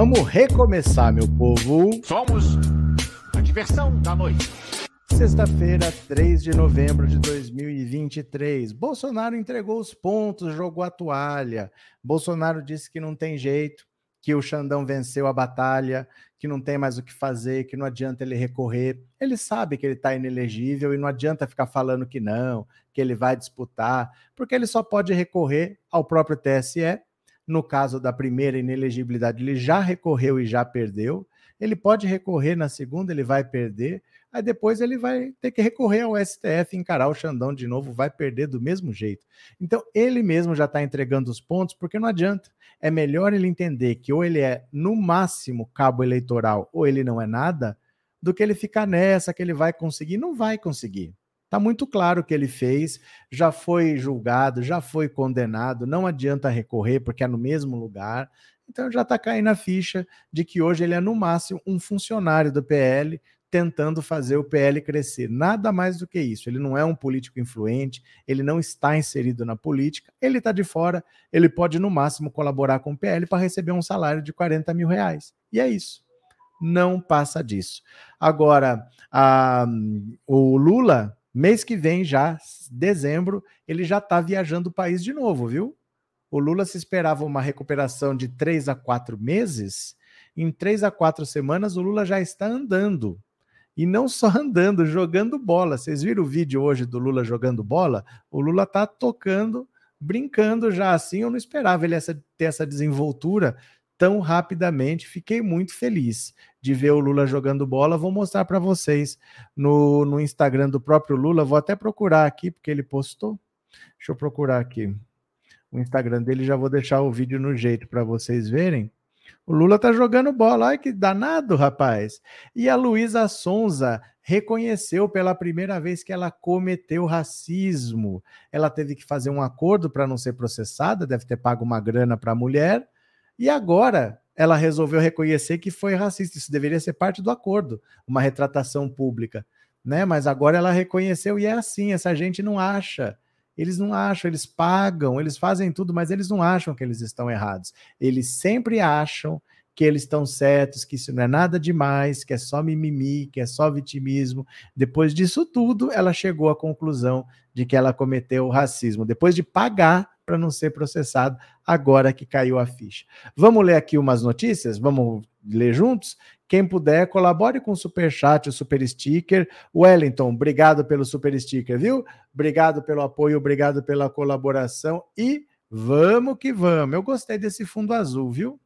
Vamos recomeçar, meu povo. Somos a diversão da noite. Sexta-feira, 3 de novembro de 2023. Bolsonaro entregou os pontos, jogou a toalha. Bolsonaro disse que não tem jeito, que o Xandão venceu a batalha, que não tem mais o que fazer, que não adianta ele recorrer. Ele sabe que ele está inelegível e não adianta ficar falando que não, que ele vai disputar, porque ele só pode recorrer ao próprio TSE no caso da primeira inelegibilidade, ele já recorreu e já perdeu. Ele pode recorrer na segunda, ele vai perder. Aí depois ele vai ter que recorrer ao STF, encarar o Xandão de novo, vai perder do mesmo jeito. Então ele mesmo já está entregando os pontos, porque não adianta. É melhor ele entender que ou ele é no máximo cabo eleitoral ou ele não é nada, do que ele ficar nessa que ele vai conseguir. Não vai conseguir. Está muito claro o que ele fez, já foi julgado, já foi condenado, não adianta recorrer porque é no mesmo lugar. Então já está caindo a ficha de que hoje ele é, no máximo, um funcionário do PL tentando fazer o PL crescer. Nada mais do que isso. Ele não é um político influente, ele não está inserido na política, ele está de fora, ele pode, no máximo, colaborar com o PL para receber um salário de 40 mil reais. E é isso. Não passa disso. Agora, a, o Lula Mês que vem, já, dezembro, ele já está viajando o país de novo, viu? O Lula se esperava uma recuperação de três a quatro meses. Em três a quatro semanas, o Lula já está andando. E não só andando, jogando bola. Vocês viram o vídeo hoje do Lula jogando bola? O Lula está tocando, brincando já assim. Eu não esperava ele essa, ter essa desenvoltura tão rapidamente. Fiquei muito feliz de ver o Lula jogando bola. Vou mostrar para vocês no, no Instagram do próprio Lula. Vou até procurar aqui, porque ele postou. Deixa eu procurar aqui. O Instagram dele, já vou deixar o vídeo no jeito para vocês verem. O Lula tá jogando bola, ai que danado, rapaz. E a Luísa Sonza reconheceu pela primeira vez que ela cometeu racismo. Ela teve que fazer um acordo para não ser processada, deve ter pago uma grana para a mulher e agora ela resolveu reconhecer que foi racista. Isso deveria ser parte do acordo, uma retratação pública, né? Mas agora ela reconheceu e é assim. Essa gente não acha. Eles não acham, eles pagam, eles fazem tudo, mas eles não acham que eles estão errados. Eles sempre acham que eles estão certos, que isso não é nada demais, que é só mimimi, que é só vitimismo. Depois disso tudo, ela chegou à conclusão de que ela cometeu racismo. Depois de pagar para não ser processado, agora que caiu a ficha. Vamos ler aqui umas notícias? Vamos ler juntos? Quem puder, colabore com o super chat, o super sticker. Wellington, obrigado pelo super sticker, viu? Obrigado pelo apoio, obrigado pela colaboração e vamos que vamos. Eu gostei desse fundo azul, viu?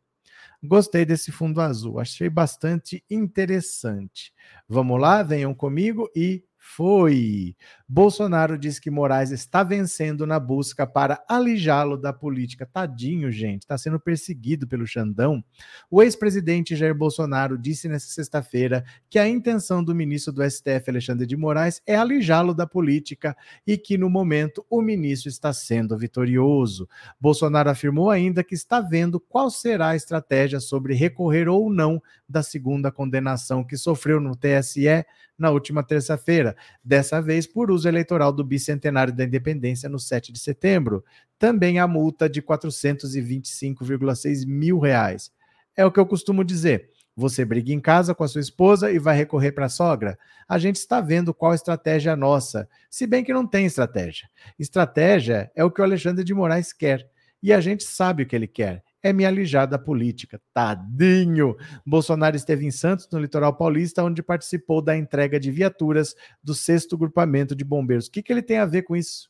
Gostei desse fundo azul, achei bastante interessante. Vamos lá, venham comigo e foi. Bolsonaro diz que Moraes está vencendo na busca para alijá-lo da política. Tadinho, gente, está sendo perseguido pelo Xandão. O ex-presidente Jair Bolsonaro disse nesta sexta-feira que a intenção do ministro do STF, Alexandre de Moraes, é alijá-lo da política e que, no momento, o ministro está sendo vitorioso. Bolsonaro afirmou ainda que está vendo qual será a estratégia sobre recorrer ou não da segunda condenação que sofreu no TSE na última terça-feira, dessa vez por uso eleitoral do bicentenário da independência no 7 de setembro. Também a multa de 425,6 mil reais. É o que eu costumo dizer. Você briga em casa com a sua esposa e vai recorrer para a sogra? A gente está vendo qual estratégia é nossa, se bem que não tem estratégia. Estratégia é o que o Alexandre de Moraes quer. E a gente sabe o que ele quer é me alijar da política. Tadinho! Bolsonaro esteve em Santos, no litoral paulista, onde participou da entrega de viaturas do sexto grupamento de bombeiros. O que, que ele tem a ver com isso?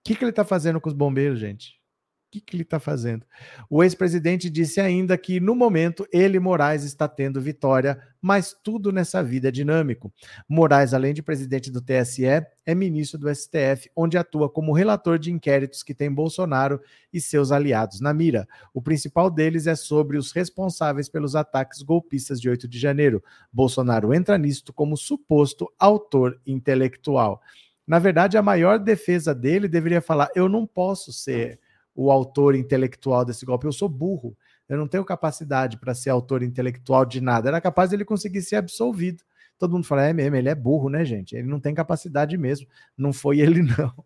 O que, que ele está fazendo com os bombeiros, gente? Que, que ele está fazendo? O ex-presidente disse ainda que, no momento, ele, Moraes, está tendo vitória, mas tudo nessa vida é dinâmico. Moraes, além de presidente do TSE, é ministro do STF, onde atua como relator de inquéritos que tem Bolsonaro e seus aliados na mira. O principal deles é sobre os responsáveis pelos ataques golpistas de 8 de janeiro. Bolsonaro entra nisto como suposto autor intelectual. Na verdade, a maior defesa dele deveria falar: eu não posso ser o autor intelectual desse golpe. Eu sou burro. Eu não tenho capacidade para ser autor intelectual de nada. Era capaz ele conseguir ser absolvido. Todo mundo fala, é mesmo, ele é burro, né, gente? Ele não tem capacidade mesmo. Não foi ele, não.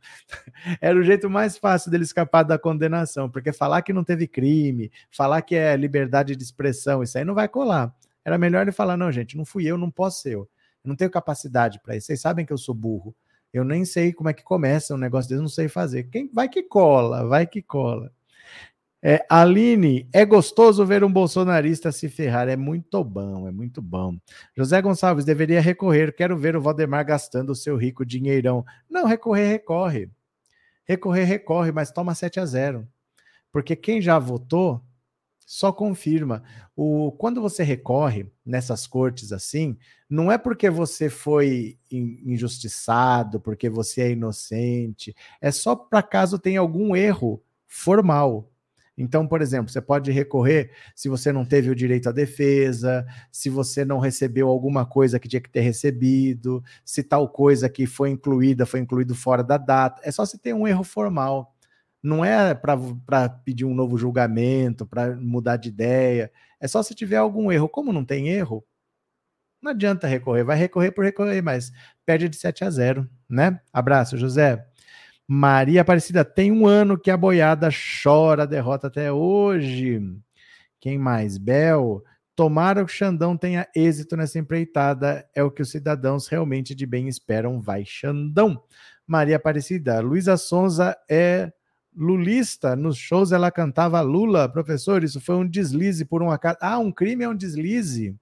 Era o jeito mais fácil dele escapar da condenação, porque falar que não teve crime, falar que é liberdade de expressão, isso aí não vai colar. Era melhor ele falar, não, gente, não fui eu, não posso ser. Eu não tenho capacidade para isso. Vocês sabem que eu sou burro. Eu nem sei como é que começa um negócio desse, não sei fazer. Quem vai que cola, vai que cola. É, Aline, é gostoso ver um bolsonarista se ferrar. É muito bom, é muito bom. José Gonçalves deveria recorrer. Quero ver o Valdemar gastando o seu rico dinheirão. Não, recorrer, recorre. Recorrer, recorre, mas toma 7 a 0. Porque quem já votou só confirma. O, quando você recorre nessas cortes assim, não é porque você foi injustiçado, porque você é inocente, é só para caso tenha algum erro formal. Então, por exemplo, você pode recorrer se você não teve o direito à defesa, se você não recebeu alguma coisa que tinha que ter recebido, se tal coisa que foi incluída foi incluído fora da data. É só se tem um erro formal não é para pedir um novo julgamento, para mudar de ideia. É só se tiver algum erro. Como não tem erro, não adianta recorrer. Vai recorrer por recorrer, mas perde de 7 a 0, né? Abraço, José. Maria Aparecida, tem um ano que a boiada chora a derrota até hoje. Quem mais? Bel. Tomara que o Xandão tenha êxito nessa empreitada, é o que os cidadãos realmente de bem esperam. Vai, Xandão. Maria Aparecida, Luísa Sonza é lulista, nos shows ela cantava Lula, professor, isso foi um deslize por um acaso. Ah, um crime é um deslize.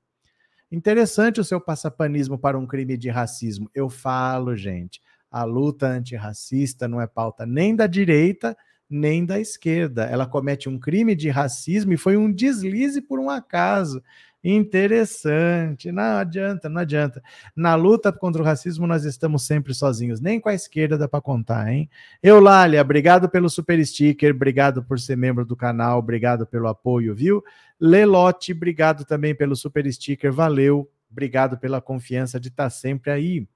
Interessante o seu passapanismo para um crime de racismo. Eu falo, gente, a luta antirracista não é pauta nem da direita nem da esquerda. Ela comete um crime de racismo e foi um deslize por um acaso. Interessante. Não adianta, não adianta. Na luta contra o racismo, nós estamos sempre sozinhos. Nem com a esquerda dá para contar, hein? Eulália, obrigado pelo super sticker, obrigado por ser membro do canal, obrigado pelo apoio, viu? Lelote, obrigado também pelo super sticker, valeu. Obrigado pela confiança de estar tá sempre aí.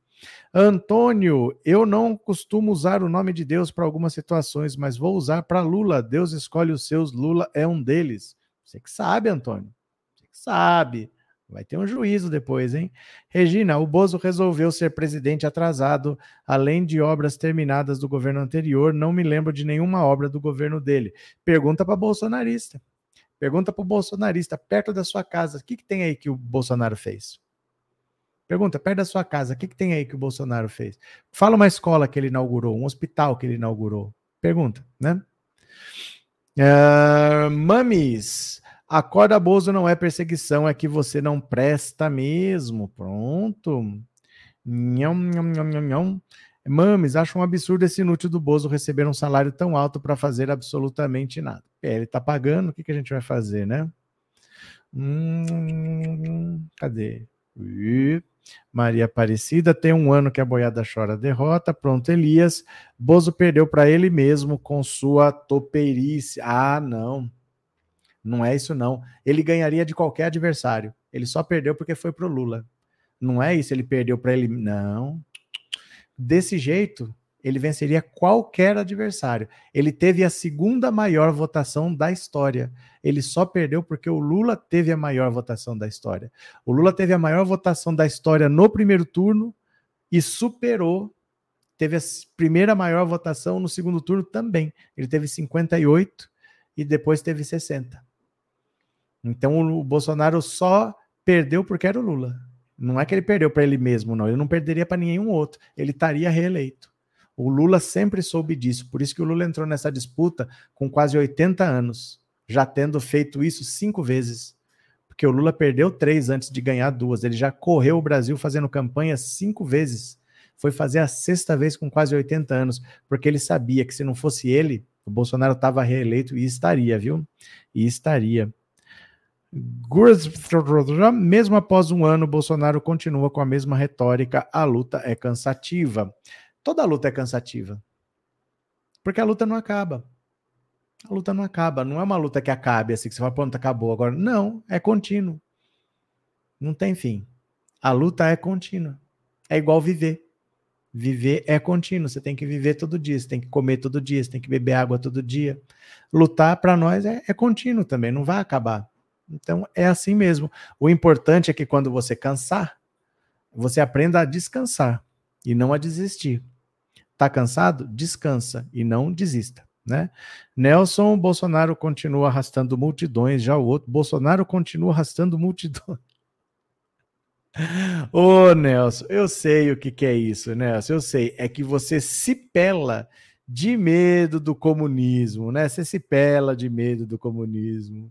Antônio, eu não costumo usar o nome de Deus para algumas situações, mas vou usar para Lula. Deus escolhe os seus, Lula é um deles. Você que sabe, Antônio sabe. Vai ter um juízo depois, hein? Regina, o Bozo resolveu ser presidente atrasado, além de obras terminadas do governo anterior. Não me lembro de nenhuma obra do governo dele. Pergunta para bolsonarista. Pergunta para o bolsonarista, perto da sua casa, o que, que tem aí que o Bolsonaro fez? Pergunta, perto da sua casa, o que, que tem aí que o Bolsonaro fez? Fala uma escola que ele inaugurou, um hospital que ele inaugurou. Pergunta, né? Uh, mamis, Acorda, Bozo, não é perseguição, é que você não presta mesmo. Pronto. Nham, nham, nham, nham, nham. Mames, acho um absurdo esse inútil do Bozo receber um salário tão alto para fazer absolutamente nada. É, ele está pagando, o que, que a gente vai fazer, né? Hum, cadê? Maria Aparecida tem um ano que a boiada chora derrota. Pronto, Elias. Bozo perdeu para ele mesmo com sua topeirice. Ah, não. Não é isso, não. Ele ganharia de qualquer adversário. Ele só perdeu porque foi pro Lula. Não é isso, ele perdeu para ele. Não. Desse jeito, ele venceria qualquer adversário. Ele teve a segunda maior votação da história. Ele só perdeu porque o Lula teve a maior votação da história. O Lula teve a maior votação da história no primeiro turno e superou. Teve a primeira maior votação no segundo turno também. Ele teve 58 e depois teve 60. Então o Bolsonaro só perdeu porque era o Lula. Não é que ele perdeu para ele mesmo, não. Ele não perderia para nenhum outro. Ele estaria reeleito. O Lula sempre soube disso. Por isso que o Lula entrou nessa disputa com quase 80 anos, já tendo feito isso cinco vezes. Porque o Lula perdeu três antes de ganhar duas. Ele já correu o Brasil fazendo campanha cinco vezes. Foi fazer a sexta vez com quase 80 anos, porque ele sabia que se não fosse ele, O Bolsonaro estava reeleito e estaria, viu? E estaria. Mesmo após um ano, Bolsonaro continua com a mesma retórica. A luta é cansativa. Toda luta é cansativa. Porque a luta não acaba. A luta não acaba. Não é uma luta que acabe assim, que você fala, pronto, acabou agora. Não, é contínuo. Não tem fim. A luta é contínua. É igual viver. Viver é contínuo. Você tem que viver todo dia, você tem que comer todo dia, você tem que beber água todo dia. Lutar para nós é, é contínuo também, não vai acabar. Então é assim mesmo. O importante é que quando você cansar, você aprenda a descansar e não a desistir. Tá cansado? Descansa e não desista. Né? Nelson Bolsonaro continua arrastando multidões, já o outro Bolsonaro continua arrastando multidões. Ô, Nelson, eu sei o que, que é isso, Nelson. Eu sei. É que você se pela de medo do comunismo, né? Você se pela de medo do comunismo.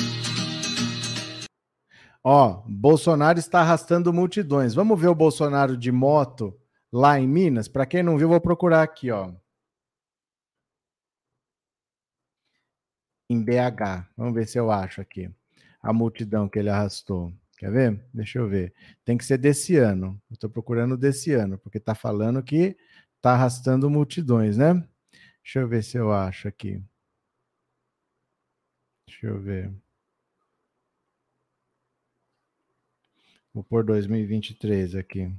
Ó, Bolsonaro está arrastando multidões. Vamos ver o Bolsonaro de moto lá em Minas? Para quem não viu, vou procurar aqui, ó. Em BH. Vamos ver se eu acho aqui a multidão que ele arrastou. Quer ver? Deixa eu ver. Tem que ser desse ano. Estou procurando desse ano, porque está falando que está arrastando multidões, né? Deixa eu ver se eu acho aqui. Deixa eu ver. Vou pôr 2023 aqui.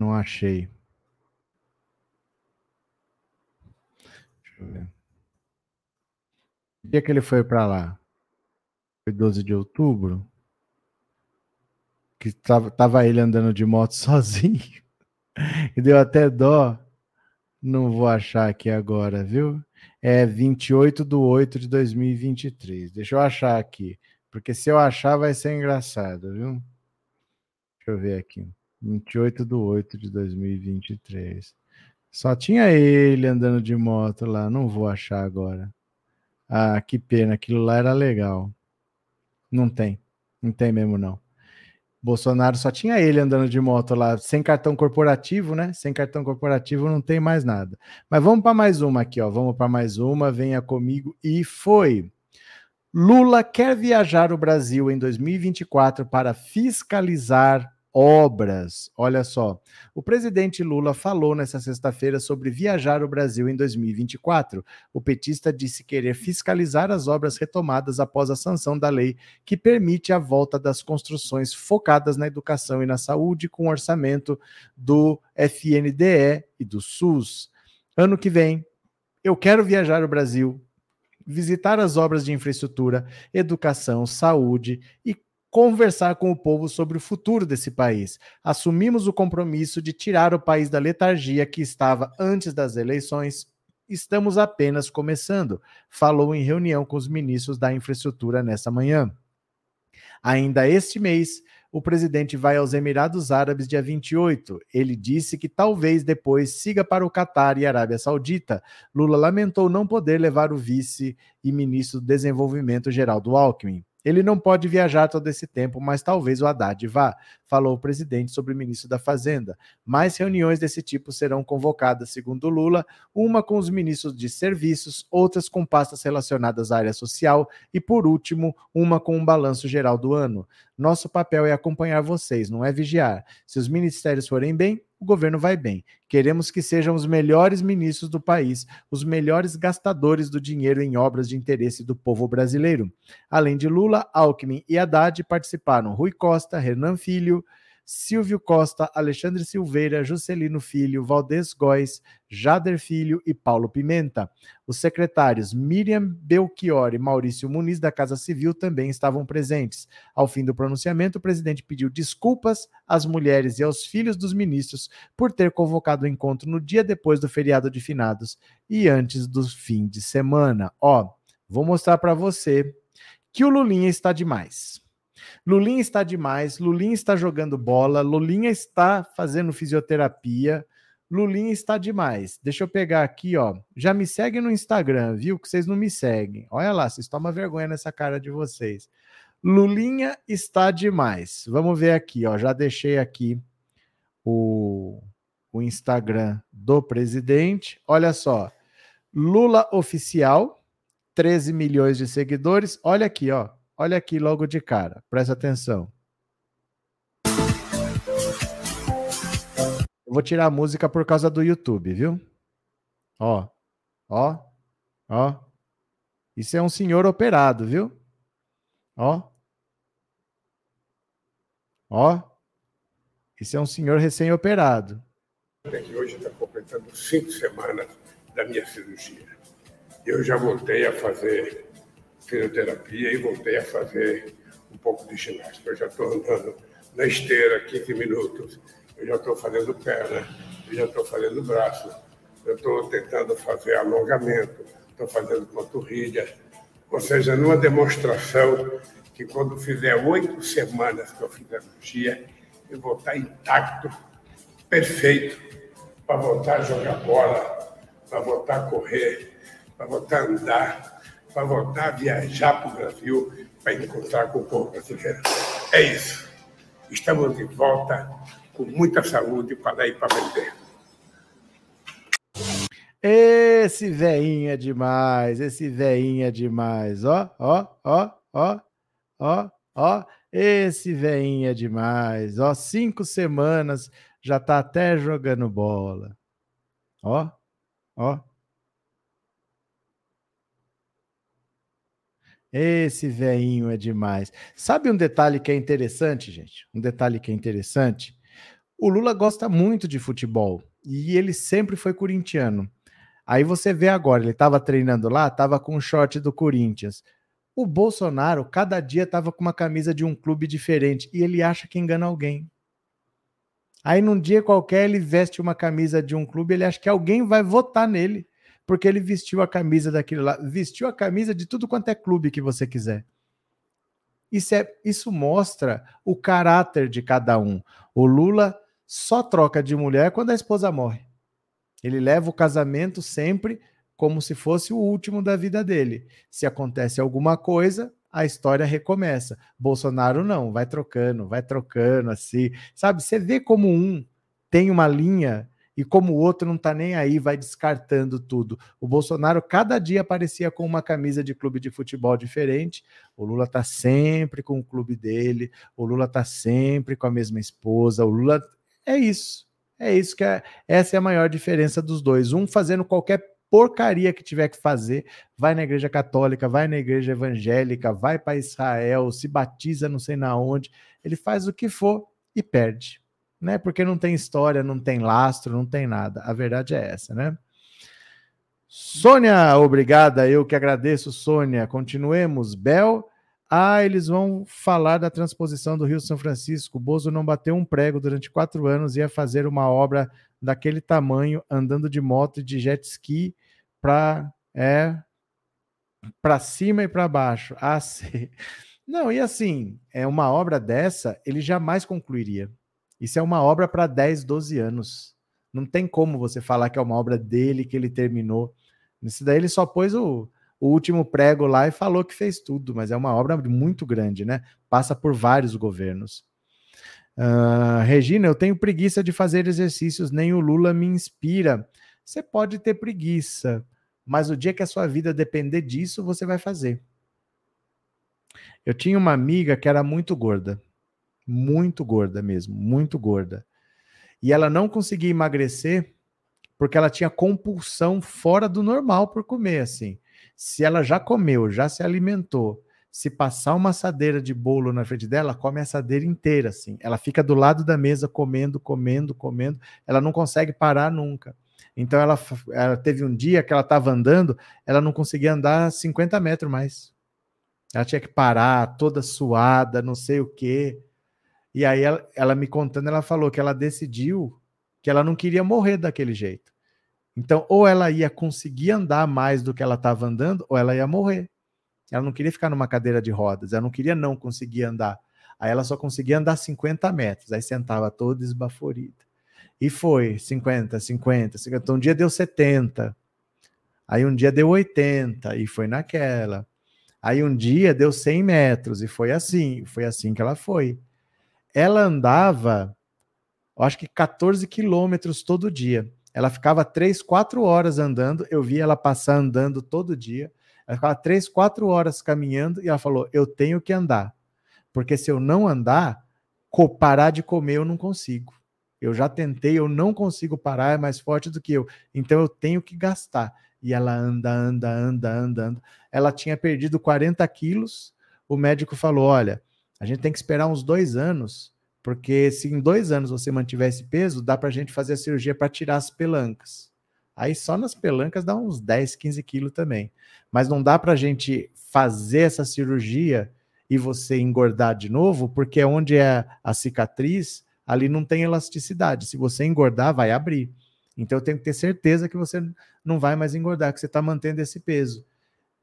Não achei. Deixa eu ver. O dia que ele foi para lá? Foi 12 de outubro? Que tava, tava ele andando de moto sozinho. e deu até dó. Não vou achar aqui agora, viu? É 28 de 8 de 2023. Deixa eu achar aqui, porque se eu achar vai ser engraçado, viu? Deixa eu ver aqui. 28 de 8 de 2023. Só tinha ele andando de moto lá, não vou achar agora. Ah, que pena, aquilo lá era legal. Não tem, não tem mesmo não. Bolsonaro só tinha ele andando de moto lá, sem cartão corporativo, né? Sem cartão corporativo não tem mais nada. Mas vamos para mais uma aqui, ó. Vamos para mais uma, venha comigo. E foi. Lula quer viajar o Brasil em 2024 para fiscalizar obras. Olha só, o presidente Lula falou nesta sexta-feira sobre viajar o Brasil em 2024. O petista disse querer fiscalizar as obras retomadas após a sanção da lei que permite a volta das construções focadas na educação e na saúde com orçamento do FNDE e do SUS. Ano que vem, eu quero viajar o Brasil, visitar as obras de infraestrutura, educação, saúde e conversar com o povo sobre o futuro desse país. Assumimos o compromisso de tirar o país da letargia que estava antes das eleições. Estamos apenas começando, falou em reunião com os ministros da infraestrutura nessa manhã. Ainda este mês, o presidente vai aos Emirados Árabes dia 28. Ele disse que talvez depois siga para o Catar e Arábia Saudita. Lula lamentou não poder levar o vice e ministro do Desenvolvimento Geraldo Alckmin. Ele não pode viajar todo esse tempo, mas talvez o Haddad vá, falou o presidente sobre o ministro da Fazenda. Mais reuniões desse tipo serão convocadas, segundo Lula, uma com os ministros de serviços, outras com pastas relacionadas à área social e, por último, uma com um balanço geral do ano. Nosso papel é acompanhar vocês, não é vigiar. Se os ministérios forem bem, o governo vai bem. Queremos que sejam os melhores ministros do país, os melhores gastadores do dinheiro em obras de interesse do povo brasileiro. Além de Lula, Alckmin e Haddad participaram Rui Costa, Renan Filho, Silvio Costa, Alexandre Silveira, Juscelino Filho, Valdez Góes, Jader Filho e Paulo Pimenta. Os secretários Miriam Belchior e Maurício Muniz da Casa Civil também estavam presentes. Ao fim do pronunciamento, o presidente pediu desculpas às mulheres e aos filhos dos ministros por ter convocado o encontro no dia depois do feriado de finados e antes do fim de semana. Ó, vou mostrar para você que o Lulinha está demais. Lulinha está demais, Lulinha está jogando bola, Lulinha está fazendo fisioterapia, Lulinha está demais. Deixa eu pegar aqui, ó. Já me segue no Instagram, viu? Que vocês não me seguem. Olha lá, vocês tomam vergonha nessa cara de vocês. Lulinha está demais. Vamos ver aqui, ó. Já deixei aqui o, o Instagram do presidente. Olha só. Lula oficial, 13 milhões de seguidores. Olha aqui, ó. Olha aqui logo de cara, presta atenção. Eu vou tirar a música por causa do YouTube, viu? Ó, ó, ó. Isso é um senhor operado, viu? Ó. Ó. Isso é um senhor recém-operado. Hoje está completando cinco semanas da minha cirurgia. Eu já voltei a fazer fisioterapia e voltei a fazer um pouco de ginástica. Eu já estou andando na esteira 15 minutos, eu já estou fazendo perna, eu já estou fazendo braço, eu estou tentando fazer alongamento, estou fazendo panturrilha. Ou seja, numa demonstração que quando fizer oito semanas que eu fizer cirurgia, eu vou estar intacto, perfeito, para voltar a jogar bola, para voltar a correr, para voltar a andar, para voltar a viajar para o Brasil para encontrar com o povo brasileiro. É isso. Estamos de volta com muita saúde para ir para vender. Esse veinho é demais, esse veinho é demais. Ó, ó, ó, ó, ó, ó. Esse veinho é demais. Ó, cinco semanas já tá até jogando bola. Ó, ó. Esse veinho é demais. Sabe um detalhe que é interessante, gente? Um detalhe que é interessante. O Lula gosta muito de futebol e ele sempre foi corintiano. Aí você vê agora, ele estava treinando lá, estava com o short do Corinthians. O Bolsonaro, cada dia, estava com uma camisa de um clube diferente e ele acha que engana alguém. Aí num dia qualquer ele veste uma camisa de um clube, ele acha que alguém vai votar nele porque ele vestiu a camisa daquele lá, vestiu a camisa de tudo quanto é clube que você quiser. Isso, é, isso mostra o caráter de cada um. O Lula só troca de mulher quando a esposa morre. Ele leva o casamento sempre como se fosse o último da vida dele. Se acontece alguma coisa, a história recomeça. Bolsonaro não, vai trocando, vai trocando assim. Sabe, você vê como um tem uma linha e como o outro não está nem aí, vai descartando tudo. O Bolsonaro cada dia aparecia com uma camisa de clube de futebol diferente. O Lula está sempre com o clube dele. O Lula está sempre com a mesma esposa. O Lula é isso. É isso que é. Essa é a maior diferença dos dois. Um fazendo qualquer porcaria que tiver que fazer, vai na igreja católica, vai na igreja evangélica, vai para Israel, se batiza não sei na onde, ele faz o que for e perde né? Porque não tem história, não tem lastro, não tem nada. A verdade é essa, né? Sônia, obrigada. Eu que agradeço, Sônia. Continuemos. Bel. Ah, eles vão falar da transposição do Rio São Francisco. Bozo não bateu um prego durante quatro anos e ia fazer uma obra daquele tamanho, andando de moto e de jet ski para é, para cima e para baixo. Ah, sim. Não, e assim, é uma obra dessa, ele jamais concluiria. Isso é uma obra para 10, 12 anos. Não tem como você falar que é uma obra dele, que ele terminou. Isso daí ele só pôs o, o último prego lá e falou que fez tudo, mas é uma obra muito grande, né? Passa por vários governos. Uh, Regina, eu tenho preguiça de fazer exercícios, nem o Lula me inspira. Você pode ter preguiça, mas o dia que a sua vida depender disso, você vai fazer. Eu tinha uma amiga que era muito gorda muito gorda mesmo, muito gorda. E ela não conseguia emagrecer porque ela tinha compulsão fora do normal por comer, assim. Se ela já comeu, já se alimentou, se passar uma assadeira de bolo na frente dela, come a assadeira inteira, assim. Ela fica do lado da mesa comendo, comendo, comendo. Ela não consegue parar nunca. Então ela, ela teve um dia que ela estava andando, ela não conseguia andar 50 metros mais. Ela tinha que parar, toda suada, não sei o quê. E aí ela, ela me contando, ela falou que ela decidiu que ela não queria morrer daquele jeito. Então, ou ela ia conseguir andar mais do que ela estava andando, ou ela ia morrer. Ela não queria ficar numa cadeira de rodas, ela não queria não conseguir andar. Aí ela só conseguia andar 50 metros, aí sentava toda esbaforida. E foi 50, 50, 50. Então um dia deu 70, aí um dia deu 80, e foi naquela. Aí um dia deu 100 metros, e foi assim, foi assim que ela foi. Ela andava, acho que 14 quilômetros todo dia. Ela ficava 3, 4 horas andando, eu via ela passar andando todo dia. Ela ficava três, quatro horas caminhando e ela falou: Eu tenho que andar. Porque se eu não andar, parar de comer eu não consigo. Eu já tentei, eu não consigo parar, é mais forte do que eu. Então eu tenho que gastar. E ela anda, anda, anda, anda, anda. Ela tinha perdido 40 quilos. O médico falou: Olha, a gente tem que esperar uns dois anos, porque se em dois anos você mantiver esse peso, dá para a gente fazer a cirurgia para tirar as pelancas. Aí só nas pelancas dá uns 10, 15 quilos também. Mas não dá para a gente fazer essa cirurgia e você engordar de novo, porque onde é a cicatriz, ali não tem elasticidade. Se você engordar, vai abrir. Então eu tenho que ter certeza que você não vai mais engordar, que você está mantendo esse peso.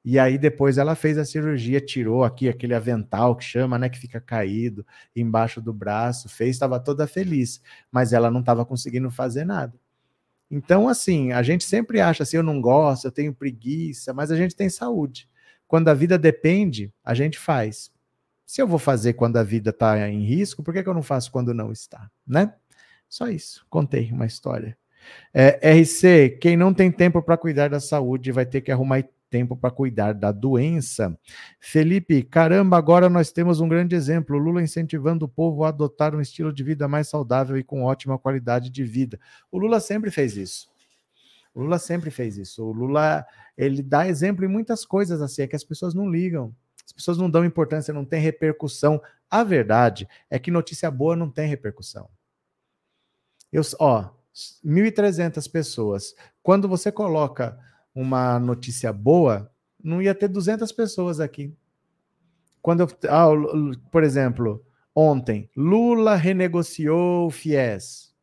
E aí depois ela fez a cirurgia, tirou aqui aquele avental que chama, né, que fica caído embaixo do braço, fez, estava toda feliz, mas ela não estava conseguindo fazer nada. Então, assim, a gente sempre acha assim, eu não gosto, eu tenho preguiça, mas a gente tem saúde. Quando a vida depende, a gente faz. Se eu vou fazer quando a vida está em risco, por que, que eu não faço quando não está, né? Só isso. Contei uma história. É, RC, quem não tem tempo para cuidar da saúde vai ter que arrumar tempo para cuidar da doença. Felipe, caramba, agora nós temos um grande exemplo: Lula incentivando o povo a adotar um estilo de vida mais saudável e com ótima qualidade de vida. O Lula sempre fez isso. O Lula sempre fez isso. O Lula, ele dá exemplo em muitas coisas assim, é que as pessoas não ligam. As pessoas não dão importância, não tem repercussão. A verdade é que notícia boa não tem repercussão. Eu, ó, 1.300 pessoas. Quando você coloca uma notícia boa, não ia ter 200 pessoas aqui. Quando eu, ah, por exemplo, ontem, Lula renegociou o FIES.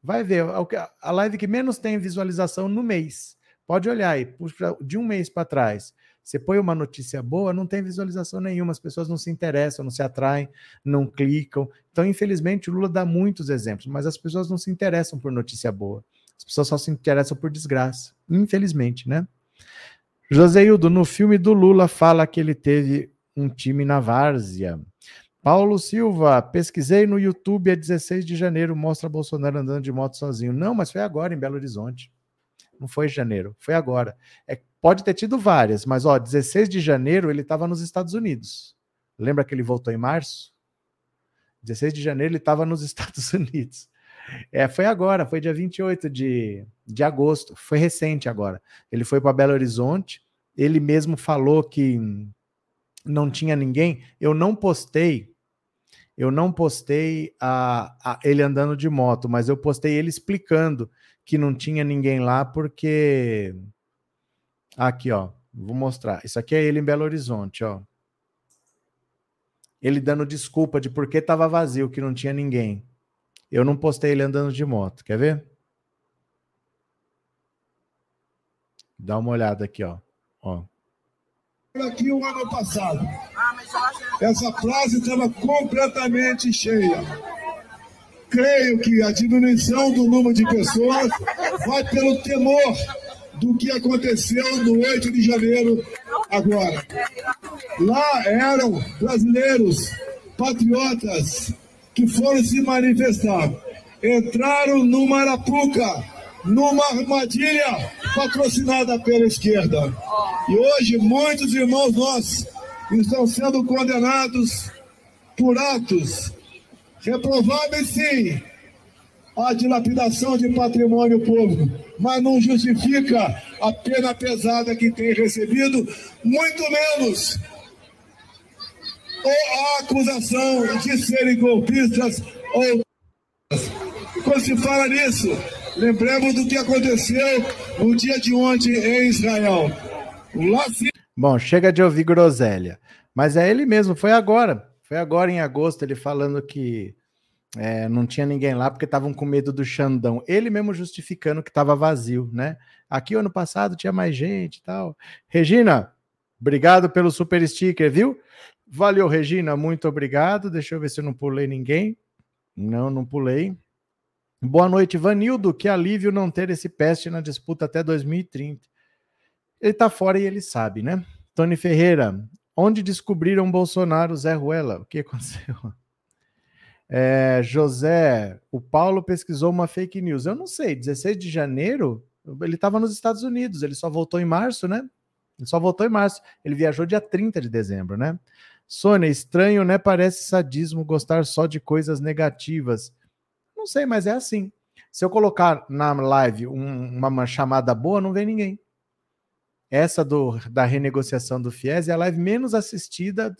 Vai ver, a live que menos tem visualização no mês. Pode olhar aí, de um mês para trás. Você põe uma notícia boa, não tem visualização nenhuma, as pessoas não se interessam, não se atraem, não clicam. Então, infelizmente, o Lula dá muitos exemplos, mas as pessoas não se interessam por notícia boa. As pessoas só se interessam por desgraça, infelizmente, né? Joseildo, no filme do Lula, fala que ele teve um time na várzea. Paulo Silva, pesquisei no YouTube a 16 de janeiro, mostra Bolsonaro andando de moto sozinho. Não, mas foi agora em Belo Horizonte. Não foi em janeiro, foi agora. É, pode ter tido várias, mas ó, 16 de janeiro ele estava nos Estados Unidos. Lembra que ele voltou em março? 16 de janeiro ele estava nos Estados Unidos. É, foi agora, foi dia 28 de, de agosto, foi recente agora. Ele foi para Belo Horizonte, ele mesmo falou que não tinha ninguém. Eu não postei, eu não postei a, a, ele andando de moto, mas eu postei ele explicando que não tinha ninguém lá porque. Aqui, ó, vou mostrar. Isso aqui é ele em Belo Horizonte, ó. Ele dando desculpa de por que estava vazio, que não tinha ninguém. Eu não postei ele andando de moto. Quer ver? Dá uma olhada aqui, ó. ó. Aqui o ano passado. Essa frase estava completamente cheia. Creio que a diminuição do número de pessoas vai pelo temor do que aconteceu no 8 de janeiro agora. Lá eram brasileiros, patriotas, que foram se manifestar entraram no Marapuca, numa armadilha patrocinada pela esquerda. E hoje muitos irmãos nossos estão sendo condenados por atos reprováveis, sim, a dilapidação de patrimônio público, mas não justifica a pena pesada que tem recebido, muito menos ou a acusação de serem golpistas ou. Quando se fala nisso, lembremos do que aconteceu no dia de ontem em Israel. Bom, chega de ouvir groselha. Mas é ele mesmo, foi agora. Foi agora em agosto, ele falando que é, não tinha ninguém lá porque estavam com medo do Xandão. Ele mesmo justificando que estava vazio, né? Aqui ano passado tinha mais gente e tal. Regina, obrigado pelo super sticker, viu? Valeu, Regina, muito obrigado. Deixa eu ver se eu não pulei ninguém. Não, não pulei. Boa noite, Vanildo. Que alívio não ter esse peste na disputa até 2030. Ele tá fora e ele sabe, né? Tony Ferreira, onde descobriram Bolsonaro, Zé Ruela? O que aconteceu? É, José, o Paulo pesquisou uma fake news. Eu não sei, 16 de janeiro, ele estava nos Estados Unidos, ele só voltou em março, né? Ele só voltou em março. Ele viajou dia 30 de dezembro, né? Sônia, estranho, né? Parece sadismo gostar só de coisas negativas. Não sei, mas é assim. Se eu colocar na live um, uma chamada boa, não vem ninguém. Essa do, da renegociação do FIES é a live menos assistida.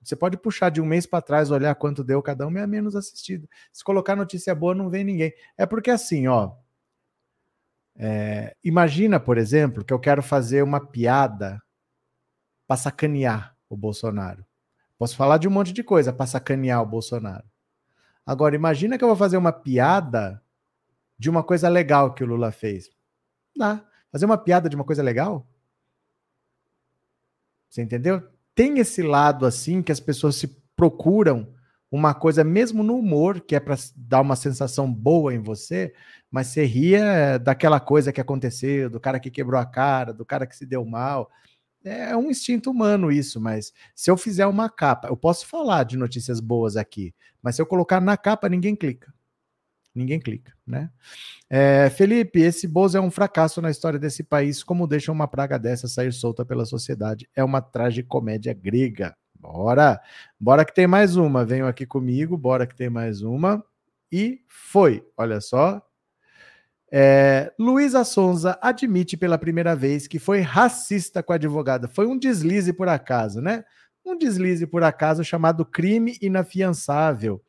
Você pode puxar de um mês para trás, olhar quanto deu cada um, é a menos assistida. Se colocar notícia boa, não vem ninguém. É porque assim, ó. É, imagina, por exemplo, que eu quero fazer uma piada para sacanear o Bolsonaro. Posso falar de um monte de coisa para sacanear o Bolsonaro. Agora, imagina que eu vou fazer uma piada de uma coisa legal que o Lula fez. Dá. Fazer uma piada de uma coisa legal? Você entendeu? Tem esse lado assim que as pessoas se procuram uma coisa, mesmo no humor, que é para dar uma sensação boa em você, mas você ria daquela coisa que aconteceu, do cara que quebrou a cara, do cara que se deu mal. É um instinto humano isso, mas se eu fizer uma capa, eu posso falar de notícias boas aqui, mas se eu colocar na capa, ninguém clica ninguém clica, né? É, Felipe, esse Bozo é um fracasso na história desse país. Como deixa uma praga dessa sair solta pela sociedade? É uma tragicomédia grega. Bora, bora que tem mais uma. Venham aqui comigo, bora que tem mais uma. E foi, olha só. É, Luísa Sonza admite pela primeira vez que foi racista com a advogada. Foi um deslize por acaso, né? Um deslize por acaso chamado crime inafiançável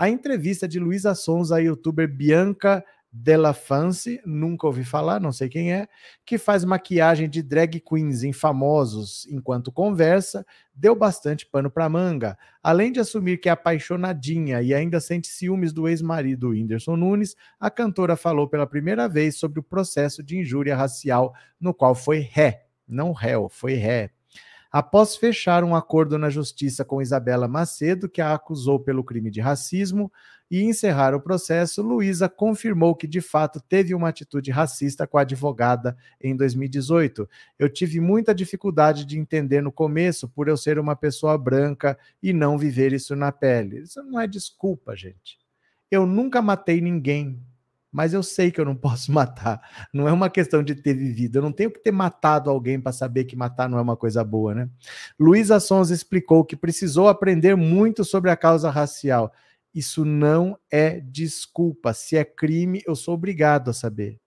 a entrevista de Luísa Sonza, a youtuber Bianca Della Fancy, nunca ouvi falar, não sei quem é, que faz maquiagem de drag queens em famosos enquanto conversa, deu bastante pano para manga. Além de assumir que é apaixonadinha e ainda sente ciúmes do ex-marido Whindersson Nunes, a cantora falou pela primeira vez sobre o processo de injúria racial no qual foi ré, não réu, foi ré após fechar um acordo na justiça com Isabela Macedo, que a acusou pelo crime de racismo, e encerrar o processo, Luísa confirmou que de fato teve uma atitude racista com a advogada em 2018. Eu tive muita dificuldade de entender no começo por eu ser uma pessoa branca e não viver isso na pele. Isso não é desculpa, gente. Eu nunca matei ninguém mas eu sei que eu não posso matar. Não é uma questão de ter vivido. Eu não tenho que ter matado alguém para saber que matar não é uma coisa boa, né? Luísa Sons explicou que precisou aprender muito sobre a causa racial. Isso não é desculpa. Se é crime, eu sou obrigado a saber.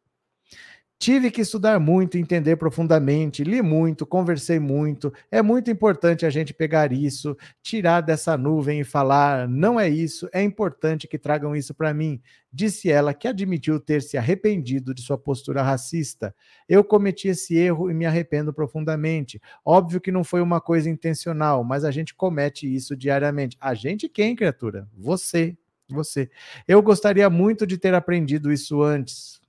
Tive que estudar muito, entender profundamente, li muito, conversei muito. É muito importante a gente pegar isso, tirar dessa nuvem e falar: não é isso, é importante que tragam isso para mim. Disse ela que admitiu ter se arrependido de sua postura racista. Eu cometi esse erro e me arrependo profundamente. Óbvio que não foi uma coisa intencional, mas a gente comete isso diariamente. A gente quem, criatura? Você. Você. Eu gostaria muito de ter aprendido isso antes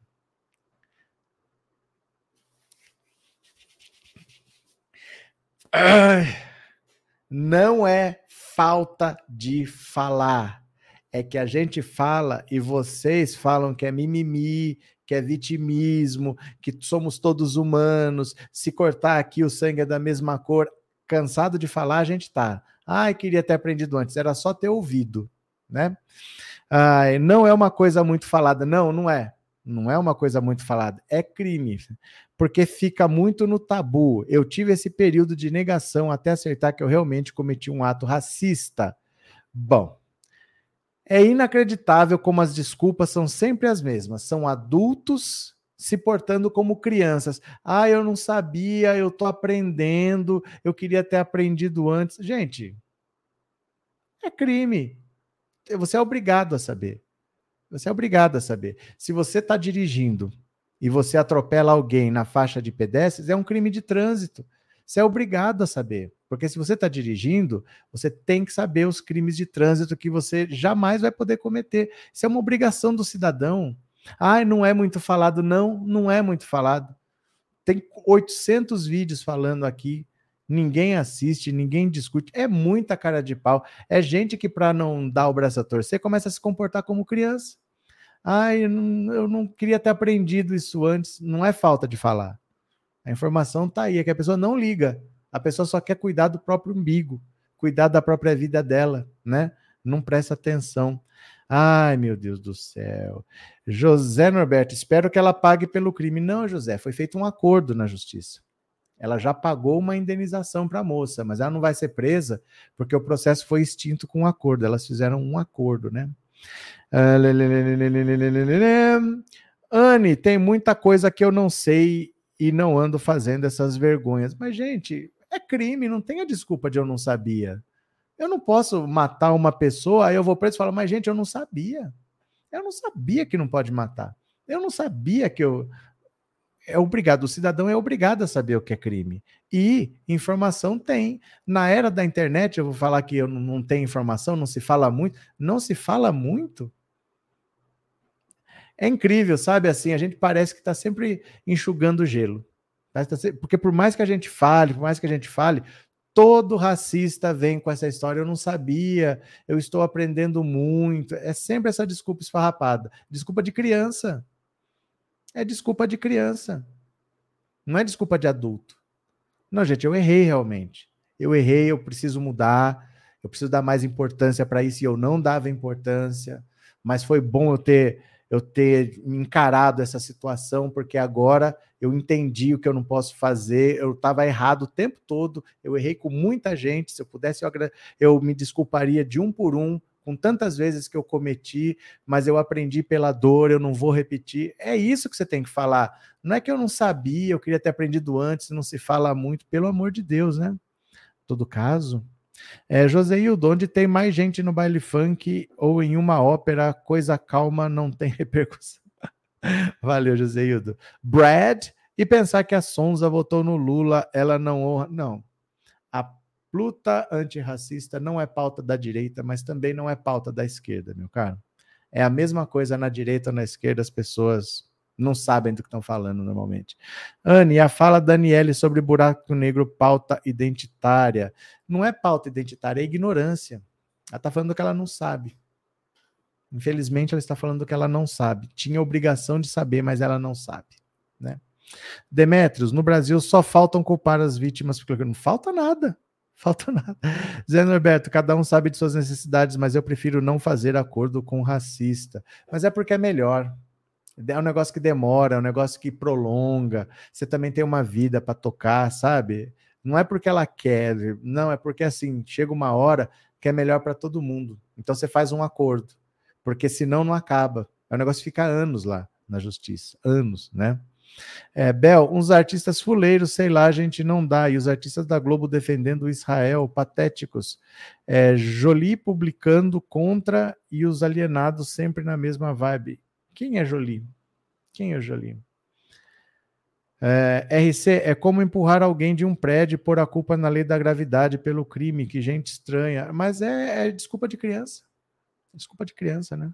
não é falta de falar. É que a gente fala e vocês falam que é mimimi, que é vitimismo, que somos todos humanos. Se cortar aqui o sangue é da mesma cor. Cansado de falar, a gente tá. Ai, queria ter aprendido antes. Era só ter ouvido, né? Ai, não é uma coisa muito falada. Não, não é. Não é uma coisa muito falada. É crime porque fica muito no tabu. Eu tive esse período de negação até acertar que eu realmente cometi um ato racista. Bom, é inacreditável como as desculpas são sempre as mesmas. São adultos se portando como crianças. Ah, eu não sabia, eu tô aprendendo, eu queria ter aprendido antes. Gente, É crime. Você é obrigado a saber. Você é obrigado a saber. Se você está dirigindo e você atropela alguém na faixa de pedestres, é um crime de trânsito. Você é obrigado a saber. Porque se você está dirigindo, você tem que saber os crimes de trânsito que você jamais vai poder cometer. Isso é uma obrigação do cidadão. Ai, não é muito falado. Não, não é muito falado. Tem 800 vídeos falando aqui. Ninguém assiste, ninguém discute. É muita cara de pau. É gente que, para não dar o braço a torcer, começa a se comportar como criança. Ai, eu não, eu não queria ter aprendido isso antes. Não é falta de falar. A informação está aí, é que a pessoa não liga. A pessoa só quer cuidar do próprio umbigo, cuidar da própria vida dela, né? Não presta atenção. Ai, meu Deus do céu. José Norberto, espero que ela pague pelo crime. Não, José, foi feito um acordo na justiça. Ela já pagou uma indenização para a moça, mas ela não vai ser presa porque o processo foi extinto com um acordo. Elas fizeram um acordo, né? Anne, tem muita coisa que eu não sei e não ando fazendo essas vergonhas. Mas, gente, é crime, não tem a desculpa de eu não sabia. Eu não posso matar uma pessoa, aí eu vou preso e falo, mas, gente, eu não sabia. Eu não sabia que não pode matar. Eu não sabia que eu. É obrigado, o cidadão é obrigado a saber o que é crime. E informação tem. Na era da internet, eu vou falar que eu não tenho informação, não se fala muito. Não se fala muito é incrível, sabe? Assim, a gente parece que está sempre enxugando gelo. Tá? Tá porque por mais que a gente fale, por mais que a gente fale, todo racista vem com essa história. Eu não sabia, eu estou aprendendo muito. É sempre essa desculpa esfarrapada. Desculpa de criança. É desculpa de criança. Não é desculpa de adulto. Não, gente, eu errei realmente. Eu errei, eu preciso mudar. Eu preciso dar mais importância para isso e eu não dava importância. Mas foi bom eu ter eu ter encarado essa situação, porque agora eu entendi o que eu não posso fazer, eu estava errado o tempo todo, eu errei com muita gente, se eu pudesse eu, eu me desculparia de um por um, com tantas vezes que eu cometi, mas eu aprendi pela dor, eu não vou repetir. É isso que você tem que falar. Não é que eu não sabia, eu queria ter aprendido antes, não se fala muito, pelo amor de Deus, né? Todo caso, é, Joseildo, onde tem mais gente no baile funk ou em uma ópera, coisa calma não tem repercussão. Valeu, Joseildo. Brad, e pensar que a Sonza votou no Lula, ela não honra. Não. Luta antirracista não é pauta da direita, mas também não é pauta da esquerda, meu caro. É a mesma coisa na direita ou na esquerda, as pessoas não sabem do que estão falando normalmente. Anne, a fala da Daniele sobre buraco negro, pauta identitária. Não é pauta identitária, é ignorância. Ela está falando do que ela não sabe. Infelizmente, ela está falando do que ela não sabe. Tinha obrigação de saber, mas ela não sabe. Né? Demetrios, no Brasil só faltam culpar as vítimas, não falta nada. Falta nada. Zé Norberto, cada um sabe de suas necessidades, mas eu prefiro não fazer acordo com o racista. Mas é porque é melhor. É um negócio que demora, é um negócio que prolonga. Você também tem uma vida para tocar, sabe? Não é porque ela quer, não, é porque assim, chega uma hora que é melhor para todo mundo. Então você faz um acordo, porque senão não acaba. É um negócio que fica anos lá na justiça, anos, né? É, Bel, uns artistas fuleiros, sei lá, a gente não dá. E os artistas da Globo defendendo Israel, patéticos. É, Jolie publicando contra e os alienados sempre na mesma vibe. Quem é Jolie? Quem é Jolie? É, RC é como empurrar alguém de um prédio e pôr a culpa na lei da gravidade pelo crime, que gente estranha. Mas é, é desculpa de criança. Desculpa de criança, né?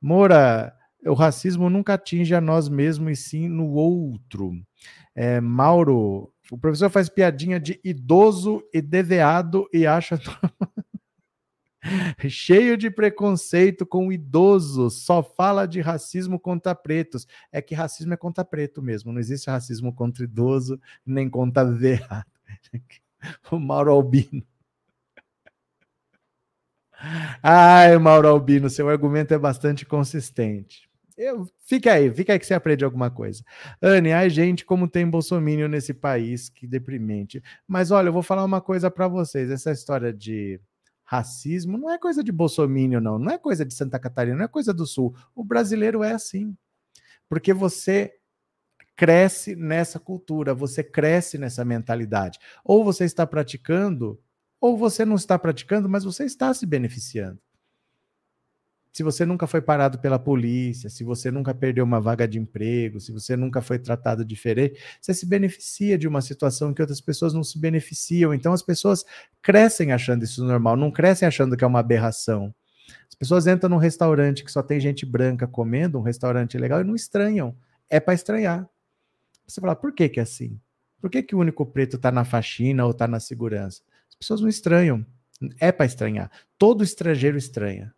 Moura, o racismo nunca atinge a nós mesmos e sim no outro. É, Mauro, o professor faz piadinha de idoso e deveado e acha cheio de preconceito com idosos, só fala de racismo contra pretos. É que racismo é contra preto mesmo, não existe racismo contra idoso, nem contra veado. O Mauro Albino. Ai, Mauro Albino, seu argumento é bastante consistente. Eu, fica aí, fica aí que você aprende alguma coisa. Anne, ai gente, como tem bolsomínio nesse país, que deprimente. Mas olha, eu vou falar uma coisa para vocês. Essa história de racismo não é coisa de bolsomínio, não. Não é coisa de Santa Catarina, não é coisa do Sul. O brasileiro é assim. Porque você cresce nessa cultura, você cresce nessa mentalidade. Ou você está praticando, Ou você não está praticando, mas você está se beneficiando. Se você nunca foi parado pela polícia, se você nunca perdeu uma vaga de emprego, se você nunca foi tratado diferente, você se beneficia de uma situação que outras pessoas não se beneficiam. Então as pessoas crescem achando isso normal, não crescem achando que é uma aberração. As pessoas entram num restaurante que só tem gente branca comendo, um restaurante legal, e não estranham. É para estranhar. Você fala, por que, que é assim? Por que, que o único preto está na faxina ou está na segurança? As pessoas não estranham. É para estranhar. Todo estrangeiro estranha.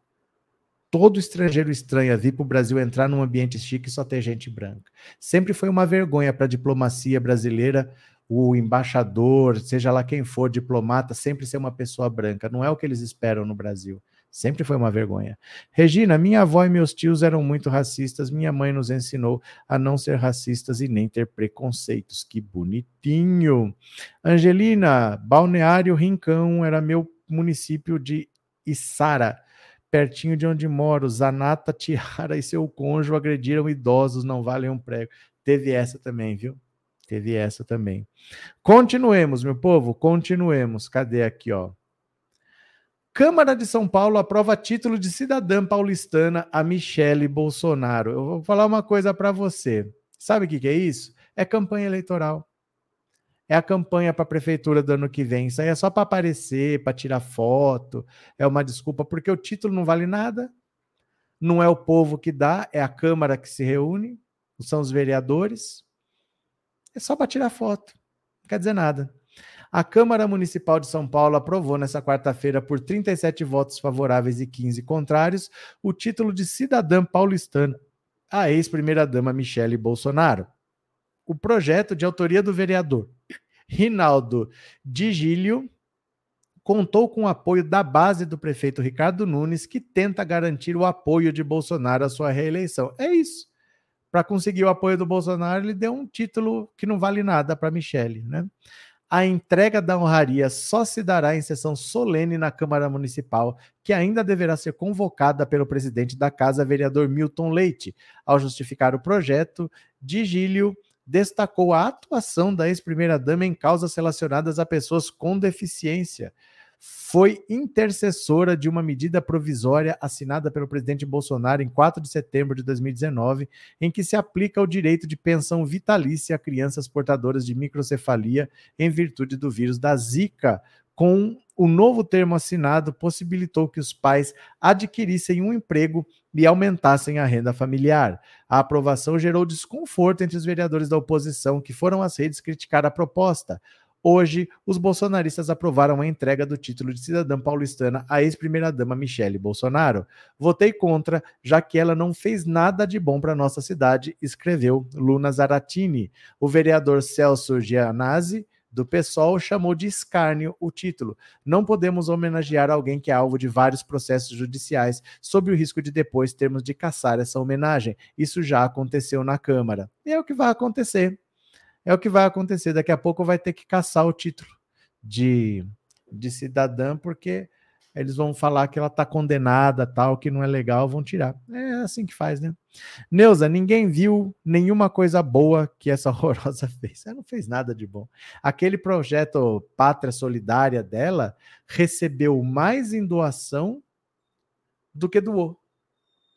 Todo estrangeiro estranha vir para o Brasil entrar num ambiente chique e só ter gente branca. Sempre foi uma vergonha para a diplomacia brasileira o embaixador, seja lá quem for, diplomata, sempre ser uma pessoa branca. Não é o que eles esperam no Brasil. Sempre foi uma vergonha. Regina, minha avó e meus tios eram muito racistas. Minha mãe nos ensinou a não ser racistas e nem ter preconceitos. Que bonitinho. Angelina, Balneário Rincão era meu município de Içara, pertinho de onde moro. Zanata Tiara e seu cônjuge agrediram idosos, não valem um prego. Teve essa também, viu? Teve essa também. Continuemos, meu povo, continuemos. Cadê aqui, ó? Câmara de São Paulo aprova título de cidadã paulistana a Michele Bolsonaro. Eu vou falar uma coisa para você. Sabe o que, que é isso? É campanha eleitoral. É a campanha para a prefeitura do ano que vem. Isso aí é só para aparecer, para tirar foto. É uma desculpa, porque o título não vale nada. Não é o povo que dá, é a Câmara que se reúne, são os vereadores. É só para tirar foto. Não quer dizer nada. A Câmara Municipal de São Paulo aprovou nesta quarta-feira, por 37 votos favoráveis e 15 contrários, o título de cidadã paulistana à ex-primeira-dama Michele Bolsonaro. O projeto, de autoria do vereador Rinaldo Digílio, contou com o apoio da base do prefeito Ricardo Nunes, que tenta garantir o apoio de Bolsonaro à sua reeleição. É isso. Para conseguir o apoio do Bolsonaro, ele deu um título que não vale nada para Michele, né? A entrega da honraria só se dará em sessão solene na Câmara Municipal, que ainda deverá ser convocada pelo presidente da casa, vereador Milton Leite. Ao justificar o projeto, Digílio destacou a atuação da ex-primeira-dama em causas relacionadas a pessoas com deficiência foi intercessora de uma medida provisória assinada pelo presidente Bolsonaro em 4 de setembro de 2019, em que se aplica o direito de pensão vitalícia a crianças portadoras de microcefalia em virtude do vírus da Zika. Com o novo termo assinado, possibilitou que os pais adquirissem um emprego e aumentassem a renda familiar. A aprovação gerou desconforto entre os vereadores da oposição, que foram às redes criticar a proposta. Hoje, os bolsonaristas aprovaram a entrega do título de cidadã paulistana à ex-primeira-dama Michele Bolsonaro. Votei contra, já que ela não fez nada de bom para nossa cidade, escreveu Luna Zaratini. O vereador Celso Gianazzi, do PSOL, chamou de escárnio o título. Não podemos homenagear alguém que é alvo de vários processos judiciais, sob o risco de depois termos de caçar essa homenagem. Isso já aconteceu na Câmara. E é o que vai acontecer é o que vai acontecer. Daqui a pouco vai ter que caçar o título de, de cidadã, porque eles vão falar que ela está condenada, tal, que não é legal, vão tirar. É assim que faz, né? Neuza, ninguém viu nenhuma coisa boa que essa horrorosa fez. Ela não fez nada de bom. Aquele projeto Pátria Solidária dela recebeu mais em doação do que doou.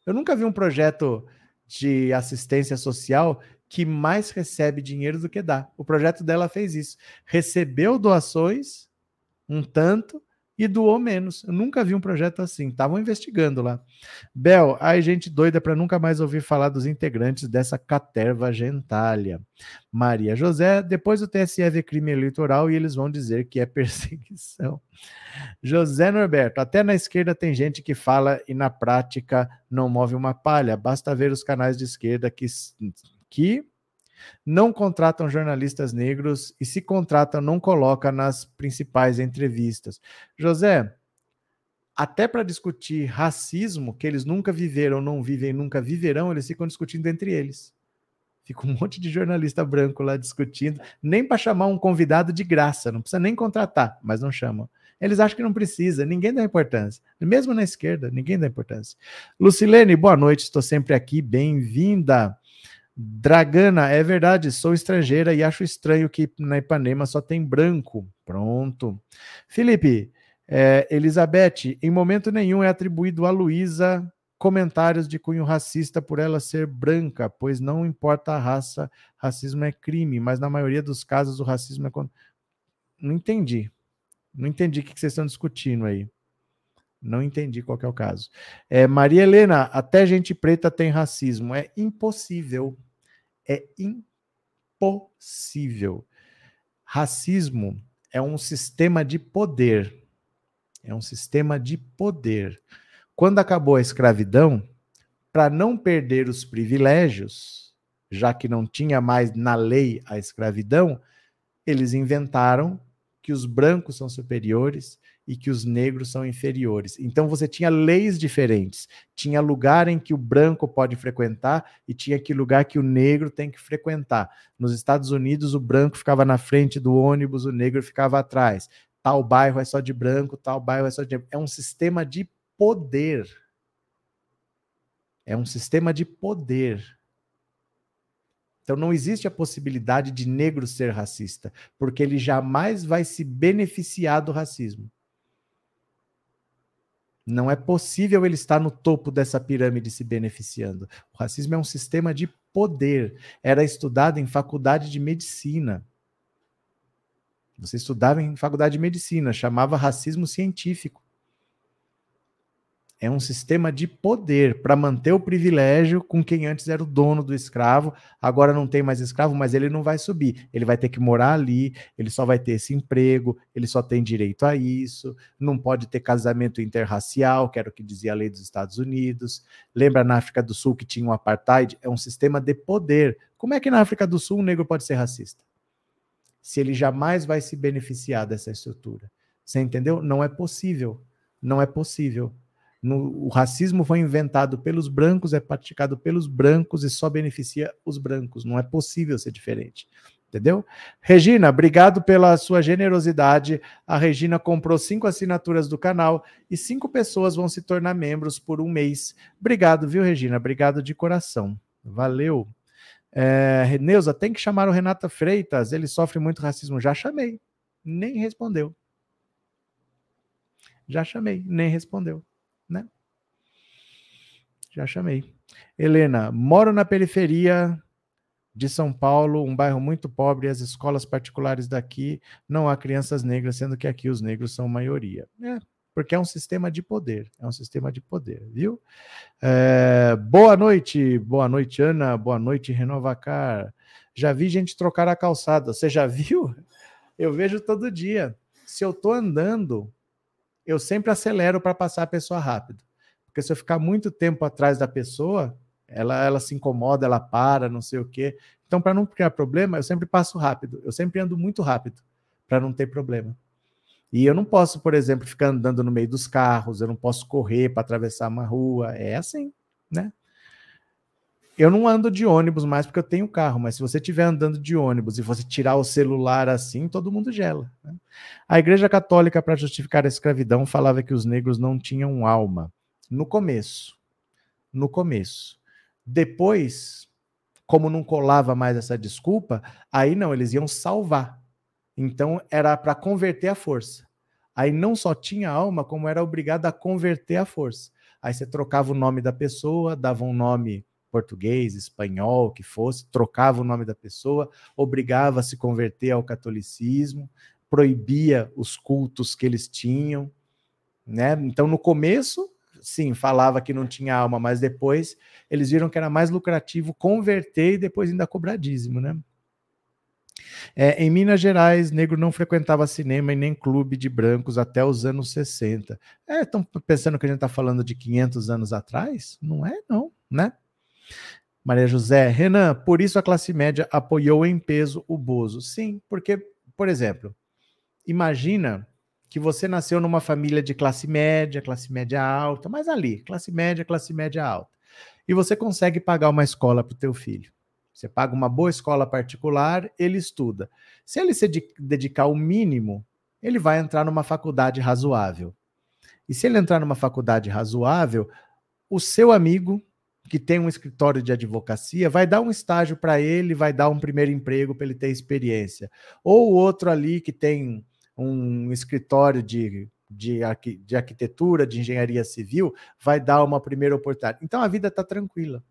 Eu nunca vi um projeto de assistência social que mais recebe dinheiro do que dá. O projeto dela fez isso. Recebeu doações, um tanto, e doou menos. Eu nunca vi um projeto assim. Estavam investigando lá. Bel, ai, gente doida para nunca mais ouvir falar dos integrantes dessa caterva gentalha. Maria José, depois o TSE vê crime eleitoral e eles vão dizer que é perseguição. José Norberto, até na esquerda tem gente que fala e na prática não move uma palha. Basta ver os canais de esquerda que que não contratam jornalistas negros e se contratam, não coloca nas principais entrevistas. José, até para discutir racismo, que eles nunca viveram, não vivem, nunca viverão, eles ficam discutindo entre eles. Fica um monte de jornalista branco lá discutindo, nem para chamar um convidado de graça, não precisa nem contratar, mas não chamam. Eles acham que não precisa, ninguém dá importância. Mesmo na esquerda, ninguém dá importância. Lucilene, boa noite, estou sempre aqui, bem-vinda. Dragana, é verdade, sou estrangeira e acho estranho que na Ipanema só tem branco. Pronto. Felipe, é, Elizabeth, em momento nenhum é atribuído a Luísa comentários de cunho racista por ela ser branca, pois não importa a raça, racismo é crime, mas na maioria dos casos o racismo é. Não entendi. Não entendi o que vocês estão discutindo aí. Não entendi qual é o caso. É, Maria Helena, até gente preta tem racismo. É impossível. É impossível. Racismo é um sistema de poder. É um sistema de poder. Quando acabou a escravidão, para não perder os privilégios, já que não tinha mais na lei a escravidão, eles inventaram que os brancos são superiores e que os negros são inferiores. Então você tinha leis diferentes. Tinha lugar em que o branco pode frequentar e tinha que lugar que o negro tem que frequentar. Nos Estados Unidos, o branco ficava na frente do ônibus, o negro ficava atrás. Tal bairro é só de branco, tal bairro é só de. É um sistema de poder. É um sistema de poder. Então não existe a possibilidade de negro ser racista, porque ele jamais vai se beneficiar do racismo. Não é possível ele estar no topo dessa pirâmide se beneficiando. O racismo é um sistema de poder. Era estudado em faculdade de medicina. Você estudava em faculdade de medicina, chamava racismo científico é um sistema de poder para manter o privilégio com quem antes era o dono do escravo, agora não tem mais escravo, mas ele não vai subir. Ele vai ter que morar ali, ele só vai ter esse emprego, ele só tem direito a isso, não pode ter casamento interracial, que era o que dizia a lei dos Estados Unidos. Lembra na África do Sul que tinha um apartheid? É um sistema de poder. Como é que na África do Sul um negro pode ser racista? Se ele jamais vai se beneficiar dessa estrutura. Você entendeu? Não é possível. Não é possível. No, o racismo foi inventado pelos brancos, é praticado pelos brancos e só beneficia os brancos. Não é possível ser diferente. Entendeu? Regina, obrigado pela sua generosidade. A Regina comprou cinco assinaturas do canal e cinco pessoas vão se tornar membros por um mês. Obrigado, viu, Regina? Obrigado de coração. Valeu. É, Neuza, tem que chamar o Renata Freitas. Ele sofre muito racismo. Já chamei. Nem respondeu. Já chamei, nem respondeu né? Já chamei. Helena, moro na periferia de São Paulo, um bairro muito pobre, as escolas particulares daqui não há crianças negras, sendo que aqui os negros são maioria. É, porque é um sistema de poder, é um sistema de poder, viu? É, boa noite, boa noite, Ana, boa noite, Renovacar. Já vi gente trocar a calçada, você já viu? Eu vejo todo dia. Se eu estou andando eu sempre acelero para passar a pessoa rápido. Porque se eu ficar muito tempo atrás da pessoa, ela, ela se incomoda, ela para, não sei o quê. Então, para não criar problema, eu sempre passo rápido. Eu sempre ando muito rápido para não ter problema. E eu não posso, por exemplo, ficar andando no meio dos carros, eu não posso correr para atravessar uma rua. É assim, né? Eu não ando de ônibus mais porque eu tenho carro, mas se você estiver andando de ônibus e você tirar o celular assim, todo mundo gela. Né? A Igreja Católica, para justificar a escravidão, falava que os negros não tinham alma. No começo. No começo. Depois, como não colava mais essa desculpa, aí não, eles iam salvar. Então era para converter a força. Aí não só tinha alma, como era obrigado a converter a força. Aí você trocava o nome da pessoa, dava um nome português, espanhol, que fosse, trocava o nome da pessoa, obrigava a se converter ao catolicismo, proibia os cultos que eles tinham, né? Então, no começo, sim, falava que não tinha alma, mas depois eles viram que era mais lucrativo converter e depois ainda cobrar dízimo, né? É, em Minas Gerais, negro não frequentava cinema e nem clube de brancos até os anos 60. É, estão pensando que a gente está falando de 500 anos atrás? Não é, não, né? Maria José, Renan, por isso a classe média apoiou em peso o Bozo. Sim, porque, por exemplo, imagina que você nasceu numa família de classe média, classe média alta, mas ali, classe média, classe média alta. E você consegue pagar uma escola para o teu filho. Você paga uma boa escola particular, ele estuda. Se ele se dedicar o mínimo, ele vai entrar numa faculdade razoável. E se ele entrar numa faculdade razoável, o seu amigo que tem um escritório de advocacia, vai dar um estágio para ele, vai dar um primeiro emprego para ele ter experiência. Ou outro ali que tem um escritório de, de, de arquitetura, de engenharia civil, vai dar uma primeira oportunidade. Então a vida está tranquila.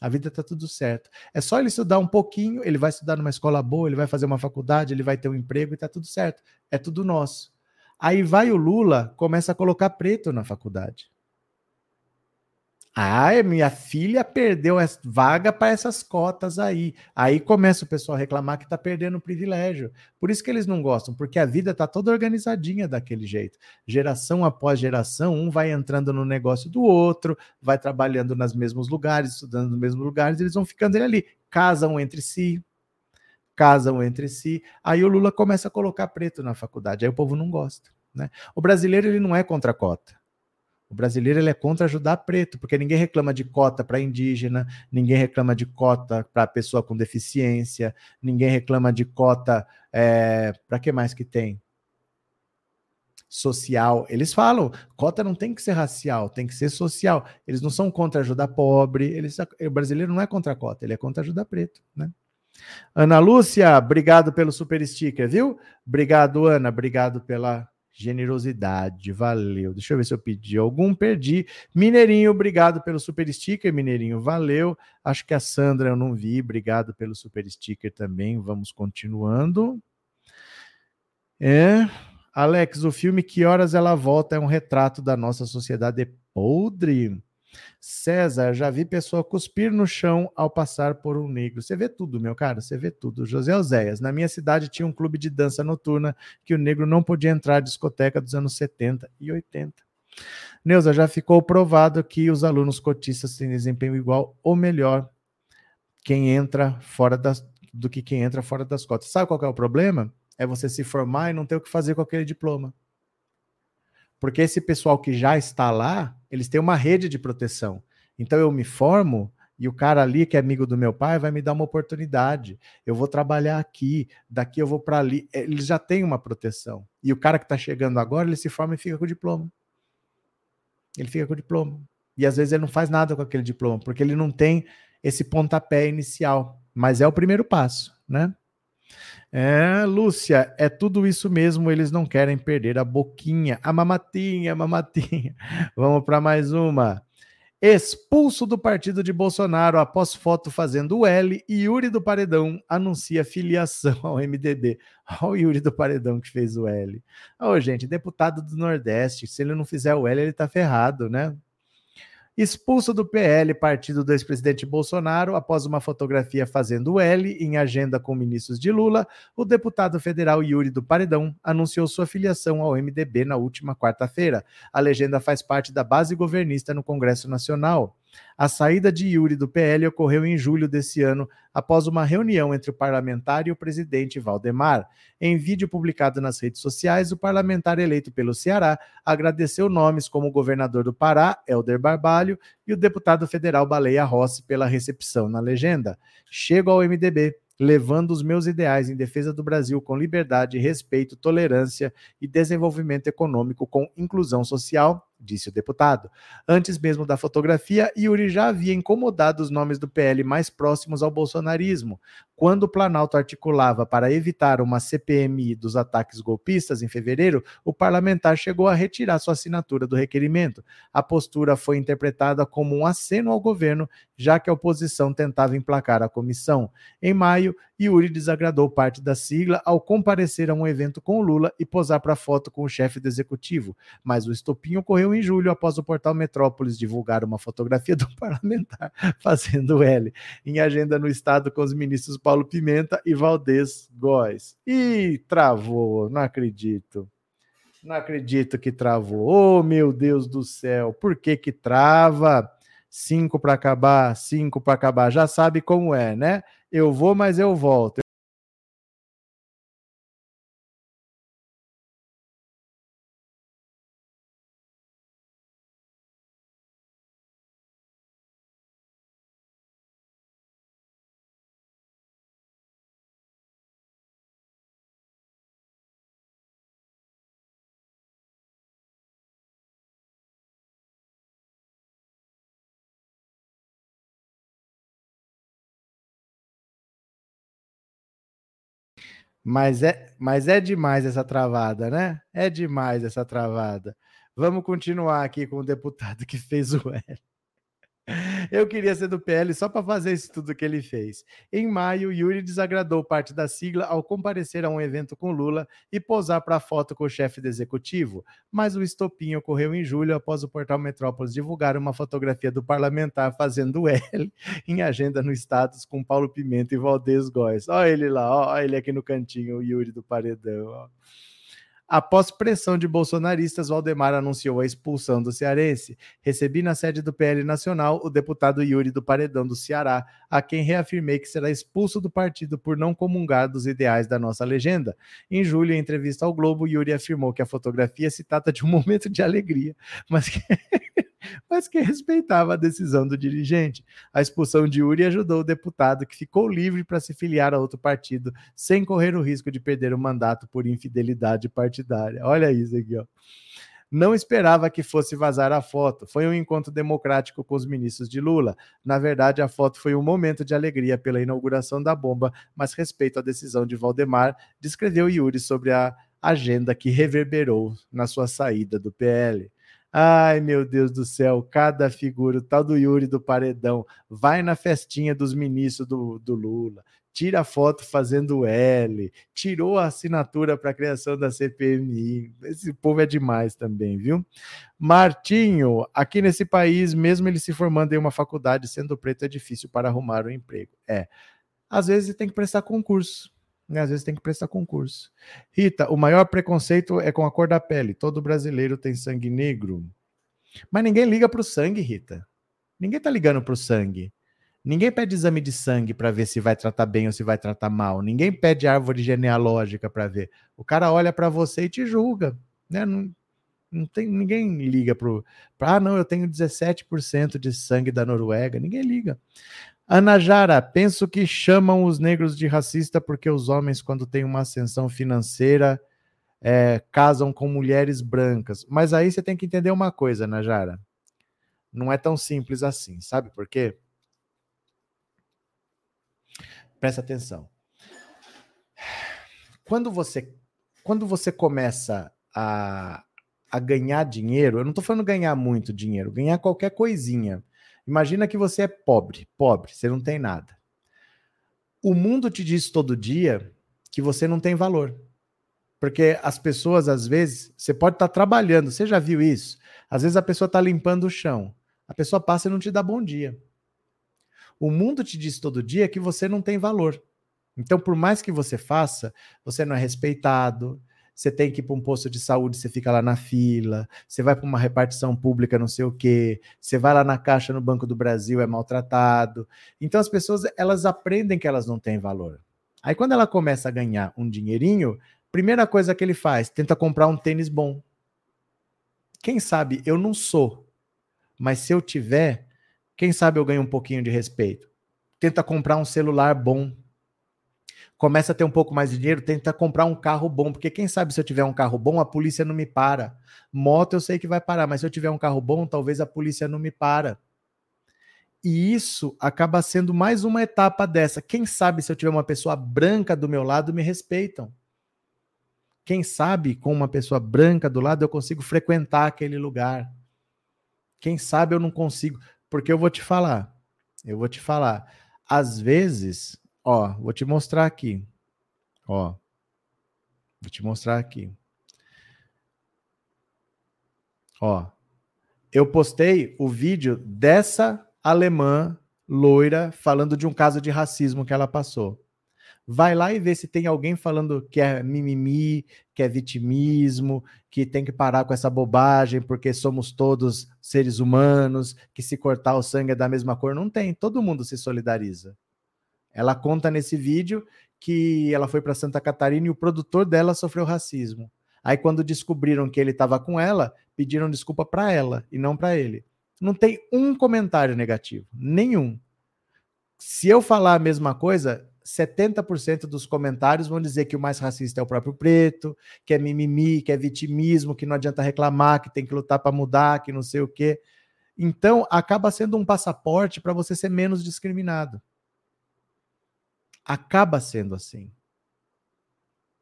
A vida está tudo certo. É só ele estudar um pouquinho, ele vai estudar numa escola boa, ele vai fazer uma faculdade, ele vai ter um emprego e está tudo certo. É tudo nosso. Aí vai o Lula, começa a colocar preto na faculdade. Ah, minha filha perdeu a vaga para essas cotas aí. Aí começa o pessoal a reclamar que está perdendo o privilégio. Por isso que eles não gostam, porque a vida está toda organizadinha daquele jeito. Geração após geração, um vai entrando no negócio do outro, vai trabalhando nos mesmos lugares, estudando nos mesmos lugares, eles vão ficando ali. Casam entre si, casam entre si. Aí o Lula começa a colocar preto na faculdade. Aí o povo não gosta. Né? O brasileiro ele não é contra a cota. O brasileiro ele é contra ajudar preto, porque ninguém reclama de cota para indígena, ninguém reclama de cota para pessoa com deficiência, ninguém reclama de cota é, para que mais que tem? Social. Eles falam, cota não tem que ser racial, tem que ser social. Eles não são contra ajudar pobre, eles, o brasileiro não é contra a cota, ele é contra ajudar preto, né? Ana Lúcia, obrigado pelo super sticker, viu? Obrigado, Ana, obrigado pela Generosidade, valeu. Deixa eu ver se eu pedi algum, perdi. Mineirinho, obrigado pelo super sticker, Mineirinho, valeu. Acho que a Sandra eu não vi, obrigado pelo super sticker também. Vamos continuando. É. Alex, o filme Que Horas Ela Volta é um retrato da nossa sociedade podre. César, já vi pessoa cuspir no chão ao passar por um negro. Você vê tudo, meu cara, você vê tudo. José Oséias, na minha cidade tinha um clube de dança noturna que o negro não podia entrar discoteca dos anos 70 e 80. Neuza, já ficou provado que os alunos cotistas têm desempenho igual ou melhor quem entra fora das, do que quem entra fora das cotas. Sabe qual é o problema? É você se formar e não ter o que fazer com aquele diploma. Porque esse pessoal que já está lá, eles têm uma rede de proteção. Então eu me formo e o cara ali que é amigo do meu pai vai me dar uma oportunidade. Eu vou trabalhar aqui, daqui eu vou para ali. É, eles já têm uma proteção. E o cara que está chegando agora, ele se forma e fica com o diploma. Ele fica com o diploma. E às vezes ele não faz nada com aquele diploma, porque ele não tem esse pontapé inicial. Mas é o primeiro passo, né? É, Lúcia, é tudo isso mesmo, eles não querem perder a boquinha, a mamatinha, a mamatinha. Vamos para mais uma. Expulso do partido de Bolsonaro após foto fazendo o L, Yuri do Paredão anuncia filiação ao MDB. Olha o Yuri do Paredão que fez o L. Ô, oh, gente, deputado do Nordeste, se ele não fizer o L, ele tá ferrado, né? Expulso do PL, partido do ex-presidente Bolsonaro, após uma fotografia fazendo L em agenda com ministros de Lula, o deputado federal Yuri do Paredão anunciou sua filiação ao MDB na última quarta-feira. A legenda faz parte da base governista no Congresso Nacional. A saída de Yuri do PL ocorreu em julho desse ano, após uma reunião entre o parlamentar e o presidente Valdemar. Em vídeo publicado nas redes sociais, o parlamentar eleito pelo Ceará agradeceu nomes como o governador do Pará, Helder Barbalho, e o deputado federal Baleia Rossi pela recepção na legenda. Chego ao MDB levando os meus ideais em defesa do Brasil com liberdade, respeito, tolerância e desenvolvimento econômico com inclusão social, disse o deputado. Antes mesmo da fotografia, Yuri já havia incomodado os nomes do PL mais próximos ao bolsonarismo. Quando o Planalto articulava para evitar uma CPMI dos ataques golpistas em fevereiro, o parlamentar chegou a retirar sua assinatura do requerimento. A postura foi interpretada como um aceno ao governo, já que a oposição tentava emplacar a comissão. Em maio, Yuri desagradou parte da sigla ao comparecer a um evento com Lula e posar para foto com o chefe do executivo, mas o estopim ocorreu em julho após o portal Metrópolis divulgar uma fotografia do parlamentar fazendo L em agenda no estado com os ministros Paulo Pimenta e Valdez Góes. E travou, não acredito. Não acredito que travou. Oh, meu Deus do céu, por que que trava? Cinco para acabar, cinco para acabar. Já sabe como é, né? Eu vou, mas eu volto. Mas é, mas é demais essa travada, né? É demais essa travada. Vamos continuar aqui com o deputado que fez o L. Eu queria ser do PL só para fazer isso tudo que ele fez. Em maio, Yuri desagradou parte da sigla ao comparecer a um evento com Lula e posar para foto com o chefe do executivo, mas o estopim ocorreu em julho após o portal Metrópolis divulgar uma fotografia do parlamentar fazendo L em agenda no status com Paulo Pimenta e Valdez Góes. Olha ele lá, olha ele aqui no cantinho, o Yuri do Paredão. Ó. Após pressão de bolsonaristas, Valdemar anunciou a expulsão do cearense. Recebi na sede do PL Nacional o deputado Yuri do Paredão do Ceará, a quem reafirmei que será expulso do partido por não comungar dos ideais da nossa legenda. Em julho, em entrevista ao Globo, Yuri afirmou que a fotografia se trata de um momento de alegria, mas que mas que respeitava a decisão do dirigente. A expulsão de Uri ajudou o deputado, que ficou livre para se filiar a outro partido, sem correr o risco de perder o mandato por infidelidade partidária. Olha isso aqui, ó. Não esperava que fosse vazar a foto. Foi um encontro democrático com os ministros de Lula. Na verdade, a foto foi um momento de alegria pela inauguração da bomba, mas respeito à decisão de Valdemar, descreveu Yuri sobre a agenda que reverberou na sua saída do PL. Ai, meu Deus do céu, cada figura, o tal do Yuri do Paredão, vai na festinha dos ministros do, do Lula, tira foto fazendo L, tirou a assinatura para a criação da CPMI. Esse povo é demais também, viu? Martinho, aqui nesse país, mesmo ele se formando em uma faculdade, sendo preto, é difícil para arrumar um emprego. É. Às vezes tem que prestar concurso. Né? Às vezes tem que prestar concurso. Rita, o maior preconceito é com a cor da pele. Todo brasileiro tem sangue negro. Mas ninguém liga para o sangue, Rita. Ninguém tá ligando para o sangue. Ninguém pede exame de sangue para ver se vai tratar bem ou se vai tratar mal. Ninguém pede árvore genealógica para ver. O cara olha para você e te julga, né? Não, não tem ninguém liga pro, ah, não, eu tenho 17% de sangue da Noruega. Ninguém liga. Ana Jara, penso que chamam os negros de racista porque os homens, quando têm uma ascensão financeira, é, casam com mulheres brancas. Mas aí você tem que entender uma coisa, Ana Jara. Não é tão simples assim, sabe por quê? Presta atenção. Quando você, quando você começa a, a ganhar dinheiro, eu não estou falando ganhar muito dinheiro, ganhar qualquer coisinha Imagina que você é pobre, pobre, você não tem nada. O mundo te diz todo dia que você não tem valor. Porque as pessoas, às vezes, você pode estar trabalhando, você já viu isso? Às vezes a pessoa está limpando o chão, a pessoa passa e não te dá bom dia. O mundo te diz todo dia que você não tem valor. Então, por mais que você faça, você não é respeitado, você tem que ir para um posto de saúde, você fica lá na fila, você vai para uma repartição pública, não sei o quê, você vai lá na caixa no Banco do Brasil, é maltratado. Então as pessoas, elas aprendem que elas não têm valor. Aí quando ela começa a ganhar um dinheirinho, primeira coisa que ele faz, tenta comprar um tênis bom. Quem sabe eu não sou, mas se eu tiver, quem sabe eu ganho um pouquinho de respeito. Tenta comprar um celular bom começa a ter um pouco mais de dinheiro, tenta comprar um carro bom, porque quem sabe se eu tiver um carro bom, a polícia não me para. Moto eu sei que vai parar, mas se eu tiver um carro bom, talvez a polícia não me para. E isso acaba sendo mais uma etapa dessa. Quem sabe se eu tiver uma pessoa branca do meu lado, me respeitam. Quem sabe com uma pessoa branca do lado eu consigo frequentar aquele lugar. Quem sabe eu não consigo, porque eu vou te falar. Eu vou te falar. Às vezes Ó, vou te mostrar aqui. Ó. Vou te mostrar aqui. Ó. Eu postei o vídeo dessa alemã loira falando de um caso de racismo que ela passou. Vai lá e vê se tem alguém falando que é mimimi, que é vitimismo, que tem que parar com essa bobagem porque somos todos seres humanos, que se cortar o sangue é da mesma cor. Não tem, todo mundo se solidariza. Ela conta nesse vídeo que ela foi para Santa Catarina e o produtor dela sofreu racismo. Aí quando descobriram que ele estava com ela, pediram desculpa para ela e não para ele. Não tem um comentário negativo, nenhum. Se eu falar a mesma coisa, 70% dos comentários vão dizer que o mais racista é o próprio preto, que é mimimi, que é vitimismo, que não adianta reclamar, que tem que lutar para mudar, que não sei o quê. Então, acaba sendo um passaporte para você ser menos discriminado acaba sendo assim.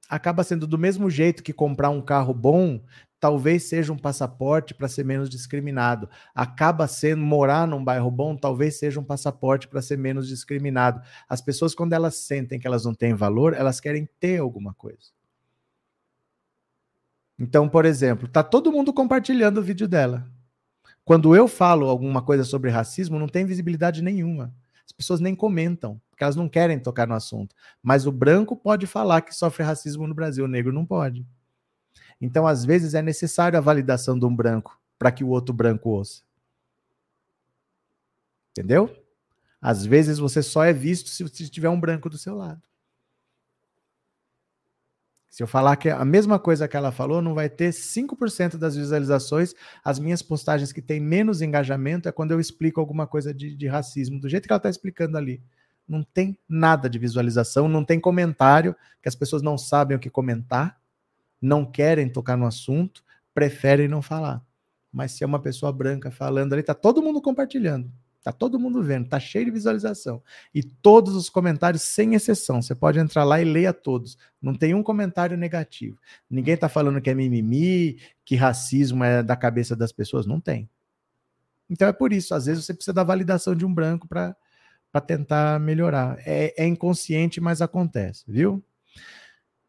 acaba sendo do mesmo jeito que comprar um carro bom talvez seja um passaporte para ser menos discriminado. Acaba sendo morar num bairro bom, talvez seja um passaporte para ser menos discriminado. As pessoas, quando elas sentem que elas não têm valor, elas querem ter alguma coisa. Então, por exemplo, tá todo mundo compartilhando o vídeo dela. Quando eu falo alguma coisa sobre racismo, não tem visibilidade nenhuma. As pessoas nem comentam, porque elas não querem tocar no assunto. Mas o branco pode falar que sofre racismo no Brasil, o negro não pode. Então, às vezes, é necessário a validação de um branco para que o outro branco ouça. Entendeu? Às vezes você só é visto se tiver um branco do seu lado. Se eu falar que a mesma coisa que ela falou, não vai ter 5% das visualizações. As minhas postagens que têm menos engajamento é quando eu explico alguma coisa de, de racismo, do jeito que ela está explicando ali. Não tem nada de visualização, não tem comentário, que as pessoas não sabem o que comentar, não querem tocar no assunto, preferem não falar. Mas se é uma pessoa branca falando ali, tá todo mundo compartilhando. Tá todo mundo vendo, tá cheio de visualização. E todos os comentários, sem exceção. Você pode entrar lá e ler a todos. Não tem um comentário negativo. Ninguém tá falando que é mimimi, que racismo é da cabeça das pessoas. Não tem. Então é por isso. Às vezes você precisa da validação de um branco para tentar melhorar. É, é inconsciente, mas acontece, viu?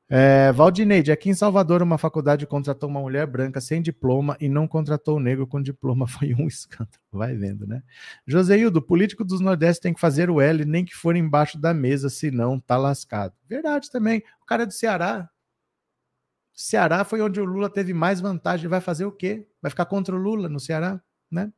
É, Valdineide, aqui em Salvador, uma faculdade contratou uma mulher branca sem diploma e não contratou o negro com diploma. Foi um escândalo. Vai vendo, né? Joseildo, político dos Nordeste tem que fazer o L, nem que for embaixo da mesa, senão tá lascado. Verdade também. O cara é do Ceará. Ceará foi onde o Lula teve mais vantagem. Vai fazer o quê? Vai ficar contra o Lula no Ceará, né?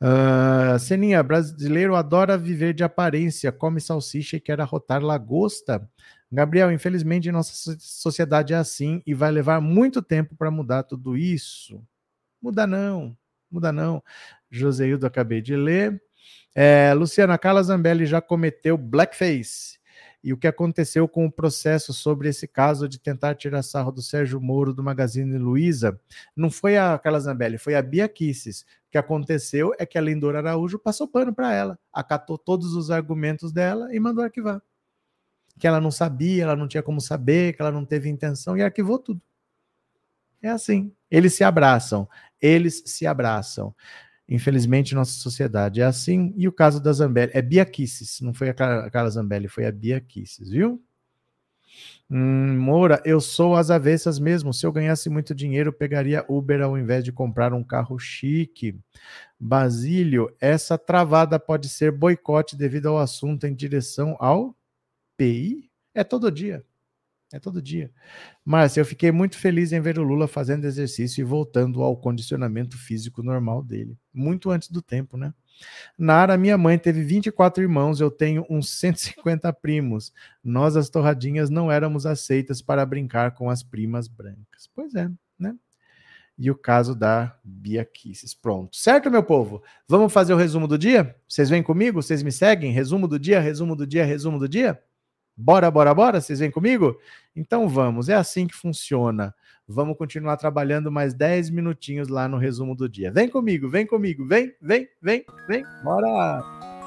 Uh, Seninha, brasileiro adora viver de aparência, come salsicha e quer arrotar lagosta. Gabriel, infelizmente nossa sociedade é assim e vai levar muito tempo para mudar tudo isso. Muda não, muda não. Joseildo, acabei de ler. É, Luciana Carla Zambelli já cometeu blackface. E o que aconteceu com o processo sobre esse caso de tentar tirar sarro do Sérgio Moro do Magazine Luiza? Não foi a Carla Zambelli, foi a Bia Kisses. O que aconteceu é que a Lindora Araújo passou pano para ela, acatou todos os argumentos dela e mandou arquivar que ela não sabia, ela não tinha como saber, que ela não teve intenção e arquivou tudo. É assim. Eles se abraçam. Eles se abraçam. Infelizmente, nossa sociedade é assim. E o caso da Zambelli é Bia Kisses, não foi a Carla Zambelli, foi a Bia Kisses, viu? Hum, Moura, eu sou as avessas mesmo. Se eu ganhasse muito dinheiro, pegaria Uber ao invés de comprar um carro chique. Basílio, essa travada pode ser boicote devido ao assunto em direção ao CPI é todo dia. É todo dia. Márcia, eu fiquei muito feliz em ver o Lula fazendo exercício e voltando ao condicionamento físico normal dele. Muito antes do tempo, né? Nara, minha mãe teve 24 irmãos, eu tenho uns 150 primos. Nós, as torradinhas, não éramos aceitas para brincar com as primas brancas. Pois é, né? E o caso da Bia Kisses. Pronto. Certo, meu povo? Vamos fazer o resumo do dia? Vocês vêm comigo? Vocês me seguem? Resumo do dia, resumo do dia, resumo do dia? Bora, bora, bora? Vocês vêm comigo? Então vamos, é assim que funciona. Vamos continuar trabalhando mais 10 minutinhos lá no resumo do dia. Vem comigo, vem comigo, vem, vem, vem, vem, bora!